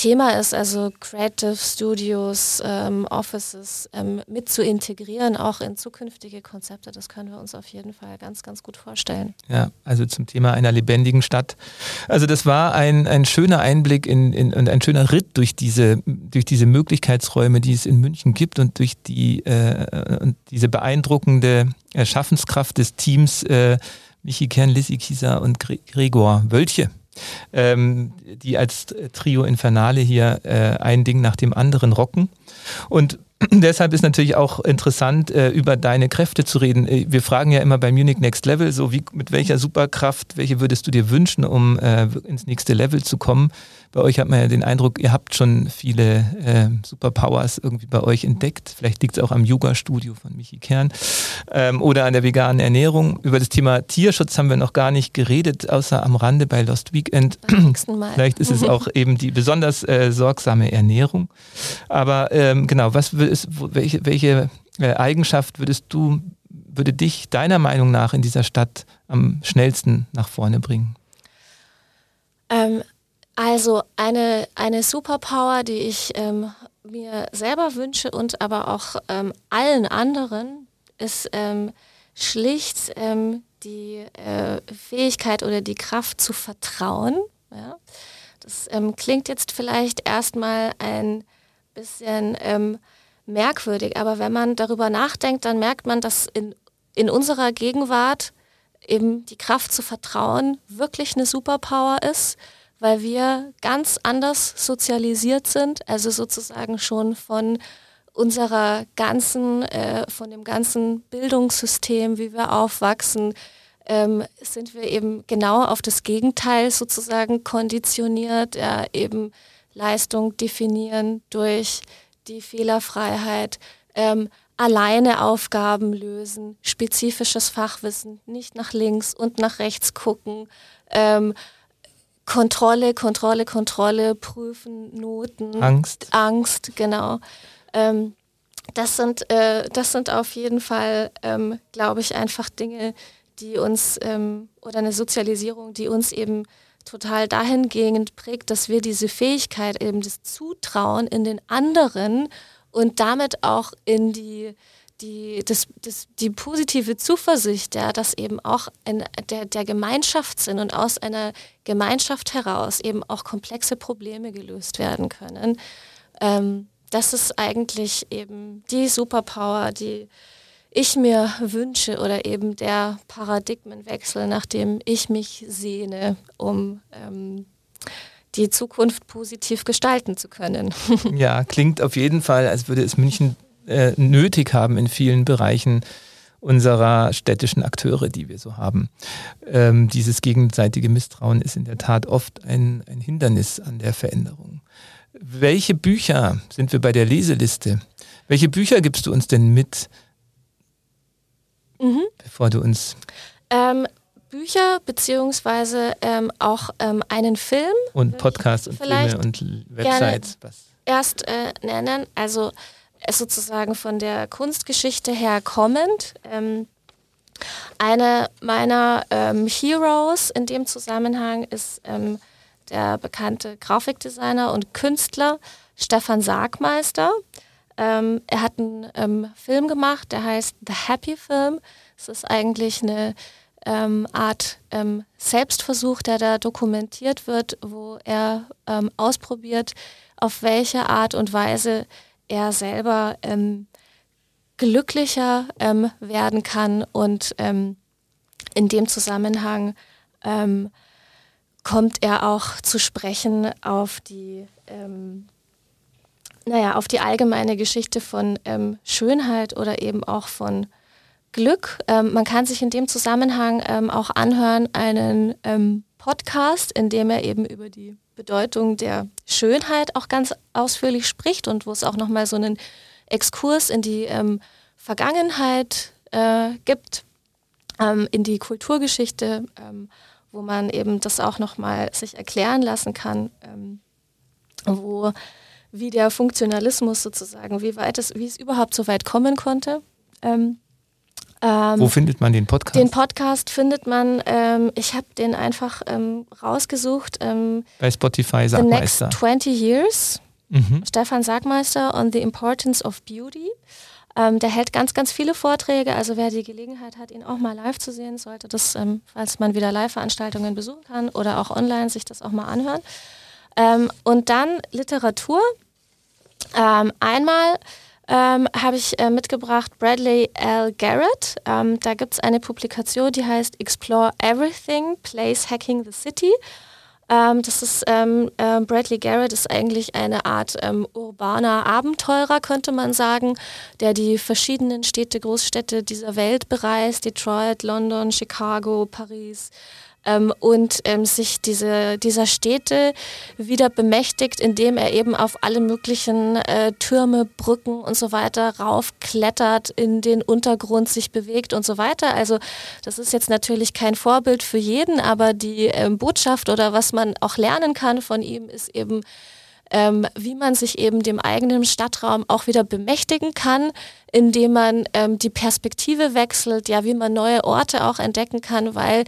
Thema ist, also Creative Studios, ähm, Offices ähm, mit zu integrieren, auch in zukünftige Konzepte, das können wir uns auf jeden Fall ganz, ganz gut vorstellen. Ja, also zum Thema einer lebendigen Stadt. Also das war ein, ein schöner Einblick in, in, und ein schöner Ritt durch diese, durch diese Möglichkeitsräume, die es in München gibt und durch die, äh, diese beeindruckende Schaffenskraft des Teams äh, Michi Kern, Lissy Kieser und Gregor Wölche ähm, die als Trio Infernale hier äh, ein Ding nach dem anderen rocken. Und deshalb ist natürlich auch interessant, äh, über deine Kräfte zu reden. Äh, wir fragen ja immer bei Munich Next Level, so wie mit welcher Superkraft, welche würdest du dir wünschen, um äh, ins nächste Level zu kommen? Bei euch hat man ja den Eindruck, ihr habt schon viele äh, Superpowers irgendwie bei euch entdeckt. Vielleicht liegt es auch am Yoga-Studio von Michi Kern ähm, oder an der veganen Ernährung. Über das Thema Tierschutz haben wir noch gar nicht geredet, außer am Rande bei Lost Weekend. Vielleicht ist es auch eben die besonders äh, sorgsame Ernährung. Aber ähm, genau, was ist, welche, welche äh, Eigenschaft würdest du, würde dich deiner Meinung nach in dieser Stadt am schnellsten nach vorne bringen? Ähm, also eine, eine Superpower, die ich ähm, mir selber wünsche und aber auch ähm, allen anderen, ist ähm, schlicht ähm, die äh, Fähigkeit oder die Kraft zu vertrauen. Ja? Das ähm, klingt jetzt vielleicht erstmal ein bisschen ähm, merkwürdig, aber wenn man darüber nachdenkt, dann merkt man, dass in, in unserer Gegenwart eben die Kraft zu vertrauen wirklich eine Superpower ist weil wir ganz anders sozialisiert sind, also sozusagen schon von unserer ganzen, äh, von dem ganzen Bildungssystem, wie wir aufwachsen, ähm, sind wir eben genau auf das Gegenteil sozusagen konditioniert, ja, eben Leistung definieren durch die Fehlerfreiheit, ähm, alleine Aufgaben lösen, spezifisches Fachwissen, nicht nach links und nach rechts gucken, ähm, Kontrolle, Kontrolle, Kontrolle, Prüfen, Noten. Angst. Angst, genau. Ähm, das, sind, äh, das sind auf jeden Fall, ähm, glaube ich, einfach Dinge, die uns, ähm, oder eine Sozialisierung, die uns eben total dahingehend prägt, dass wir diese Fähigkeit, eben das Zutrauen in den anderen und damit auch in die die, das, das, die positive Zuversicht, ja, dass eben auch ein, der, der Gemeinschaftssinn und aus einer Gemeinschaft heraus eben auch komplexe Probleme gelöst werden können. Ähm, das ist eigentlich eben die Superpower, die ich mir wünsche oder eben der Paradigmenwechsel, nach dem ich mich sehne, um ähm, die Zukunft positiv gestalten zu können. Ja, klingt auf jeden Fall, als würde es München äh, nötig haben in vielen Bereichen unserer städtischen Akteure, die wir so haben. Ähm, dieses gegenseitige Misstrauen ist in der Tat oft ein, ein Hindernis an der Veränderung. Welche Bücher sind wir bei der Leseliste? Welche Bücher gibst du uns denn mit, mhm. bevor du uns... Ähm, Bücher beziehungsweise ähm, auch ähm, einen Film. Und Podcasts und Filme und Websites. Erst äh, nennen. Also sozusagen von der Kunstgeschichte her kommend. Ähm, eine meiner ähm, Heroes in dem Zusammenhang ist ähm, der bekannte Grafikdesigner und Künstler Stefan Sargmeister. Ähm, er hat einen ähm, Film gemacht, der heißt The Happy Film. Es ist eigentlich eine ähm, Art Selbstversuch, der da dokumentiert wird, wo er ausprobiert, auf welche Art und Weise er selber ähm, glücklicher ähm, werden kann und ähm, in dem Zusammenhang ähm, kommt er auch zu sprechen auf die, ähm, naja, auf die allgemeine Geschichte von ähm, Schönheit oder eben auch von Glück. man kann sich in dem Zusammenhang auch anhören einen Podcast, in dem er eben über die Bedeutung der Schönheit auch ganz ausführlich spricht und wo es auch nochmal so einen Exkurs in die ähm, Vergangenheit äh, gibt, ähm, in die Kulturgeschichte, ähm, wo man eben das auch nochmal sich erklären lassen kann, ähm, wo wie der Funktionalismus sozusagen, wie weit es, wie es überhaupt so weit kommen konnte. Ähm, Ähm, Wo findet man den Podcast? Den Podcast findet man, ähm, ich habe den einfach ähm, rausgesucht. Ähm, Bei Spotify Sagmeister. The Next 20 Years. Mhm. Stefan Sagmeister on the Importance of Beauty. Ähm, der hält ganz, ganz viele Vorträge. Also wer die Gelegenheit hat, ihn auch mal live zu sehen, sollte das, ähm, falls man wieder Live-Veranstaltungen besuchen kann oder auch online sich das auch mal anhören. und dann Literatur. einmal ähm, habe ich äh, mitgebracht Bradley L. Garrett. Ähm, da gibt es eine Publikation, die heißt Explore Everything, Place Hacking the City. Ähm, das ist ähm, äh, Bradley Garrett ist eigentlich eine Art ähm, urbaner Abenteurer, könnte man sagen, der die verschiedenen Städte, Großstädte dieser Welt bereist: Detroit, London, Chicago, Paris ähm, und ähm, sich diese, dieser Städte wieder bemächtigt, indem er eben auf alle möglichen äh, Türme, Brücken und so weiter raufklettert, in den Untergrund sich bewegt und so weiter. Also das ist jetzt natürlich kein Vorbild für jeden, aber die ähm, Botschaft oder was man auch lernen kann von ihm ist eben, ähm, wie man sich eben dem eigenen Stadtraum auch wieder bemächtigen kann, indem man ähm, die Perspektive wechselt, ja, wie man neue Orte auch entdecken kann, weil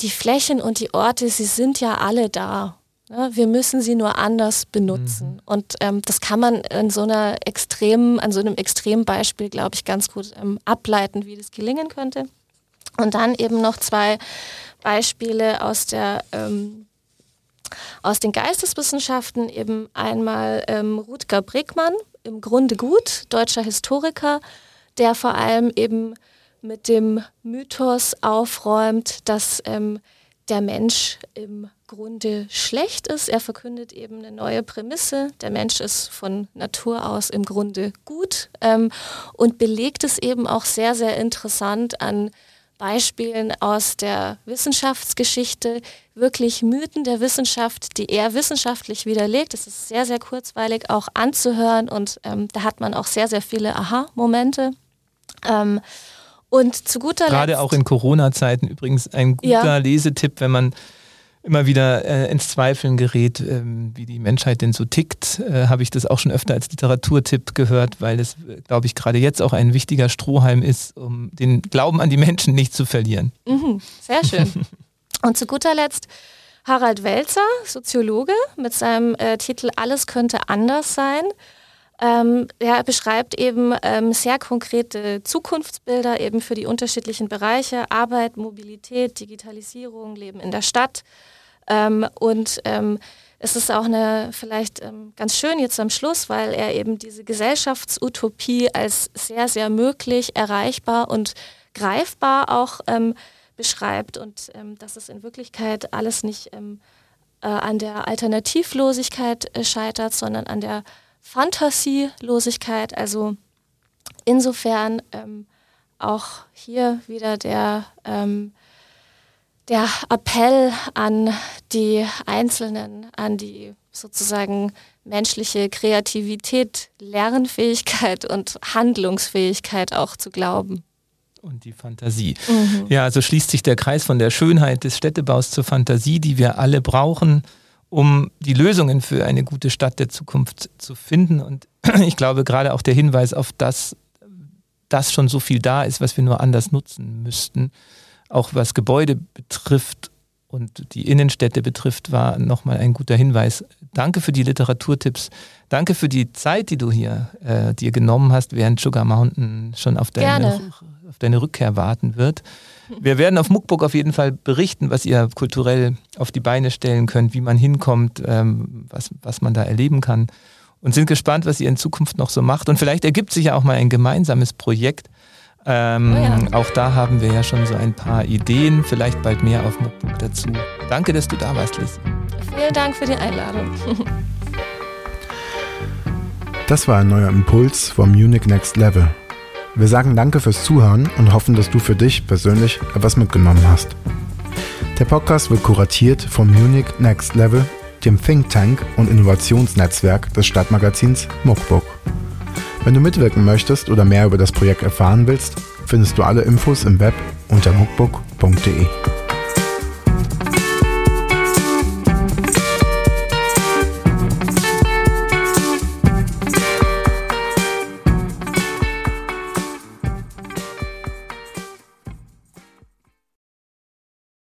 die Flächen und die Orte, sie sind ja alle da. Ne? Wir müssen sie nur anders benutzen. Mhm. Und ähm, das kann man in so einer extremen, an so einem extremen Beispiel, glaube ich, ganz gut ähm, ableiten, wie das gelingen könnte. Und dann eben noch zwei Beispiele aus der ähm, aus den Geisteswissenschaften eben einmal ähm, Rutger Bregmann, im Grunde gut, deutscher Historiker, der vor allem eben mit dem Mythos aufräumt, dass ähm, der Mensch im Grunde schlecht ist. Er verkündet eben eine neue Prämisse. Der Mensch ist von Natur aus im Grunde gut ähm, und belegt es eben auch sehr, sehr interessant an Beispielen aus der Wissenschaftsgeschichte, wirklich Mythen der Wissenschaft, die er wissenschaftlich widerlegt. Es ist sehr, sehr kurzweilig auch anzuhören und ähm, da hat man auch sehr, sehr viele Aha-Momente. Ähm, und zu guter Letzt. Gerade auch in Corona-Zeiten übrigens ein guter ja. Lesetipp, wenn man immer wieder äh, ins Zweifeln gerät, ähm, wie die Menschheit denn so tickt, äh, habe ich das auch schon öfter als Literaturtipp gehört, weil es, glaube ich, gerade jetzt auch ein wichtiger Strohhalm ist, um den Glauben an die Menschen nicht zu verlieren. Mhm, sehr schön. Und zu guter Letzt Harald Welzer, Soziologe, mit seinem äh, Titel Alles könnte anders sein. Ähm, er beschreibt eben ähm, sehr konkrete Zukunftsbilder eben für die unterschiedlichen Bereiche Arbeit, Mobilität, Digitalisierung, Leben in der Stadt. Ähm, und ähm, es ist auch eine vielleicht ähm, ganz schön jetzt am Schluss, weil er eben diese Gesellschaftsutopie als sehr, sehr möglich, erreichbar und greifbar auch ähm, beschreibt und dass es in Wirklichkeit alles nicht äh, an der Alternativlosigkeit äh, scheitert, sondern an der Fantasielosigkeit. Also insofern ähm, auch hier wieder der, ähm, der Appell an die Einzelnen, an die sozusagen menschliche Kreativität, Lernfähigkeit und Handlungsfähigkeit auch zu glauben. Und die Fantasie. Mhm. Ja, also schließt sich der Kreis von der Schönheit des Städtebaus zur Fantasie, die wir alle brauchen um die Lösungen für eine gute Stadt der Zukunft zu finden. Und ich glaube gerade auch der Hinweis auf das, dass schon so viel da ist, was wir nur anders nutzen müssten, auch was Gebäude betrifft und die Innenstädte betrifft, war nochmal ein guter Hinweis. Danke für die Literaturtipps. Danke für die Zeit, die du hier äh, dir genommen hast, während Sugar Mountain schon auf deine, auf deine Rückkehr warten wird. Wir werden auf Muckbook auf jeden Fall berichten, was ihr kulturell auf die Beine stellen könnt, wie man hinkommt, ähm, was, was man da erleben kann. Und sind gespannt, was ihr in Zukunft noch so macht. Und vielleicht ergibt sich ja auch mal ein gemeinsames Projekt. Ähm, oh ja. Auch da haben wir ja schon so ein paar Ideen, vielleicht bald mehr auf Muckbook dazu. Danke, dass du da warst, Liz. Vielen Dank für die Einladung. Das war ein neuer Impuls vom Munich Next Level. Wir sagen danke fürs Zuhören und hoffen, dass du für dich persönlich etwas mitgenommen hast. Der Podcast wird kuratiert vom Munich Next Level, dem Think Tank und Innovationsnetzwerk des Stadtmagazins Muckbook. Wenn du mitwirken möchtest oder mehr über das Projekt erfahren willst, findest du alle Infos im Web unter muckbook.de.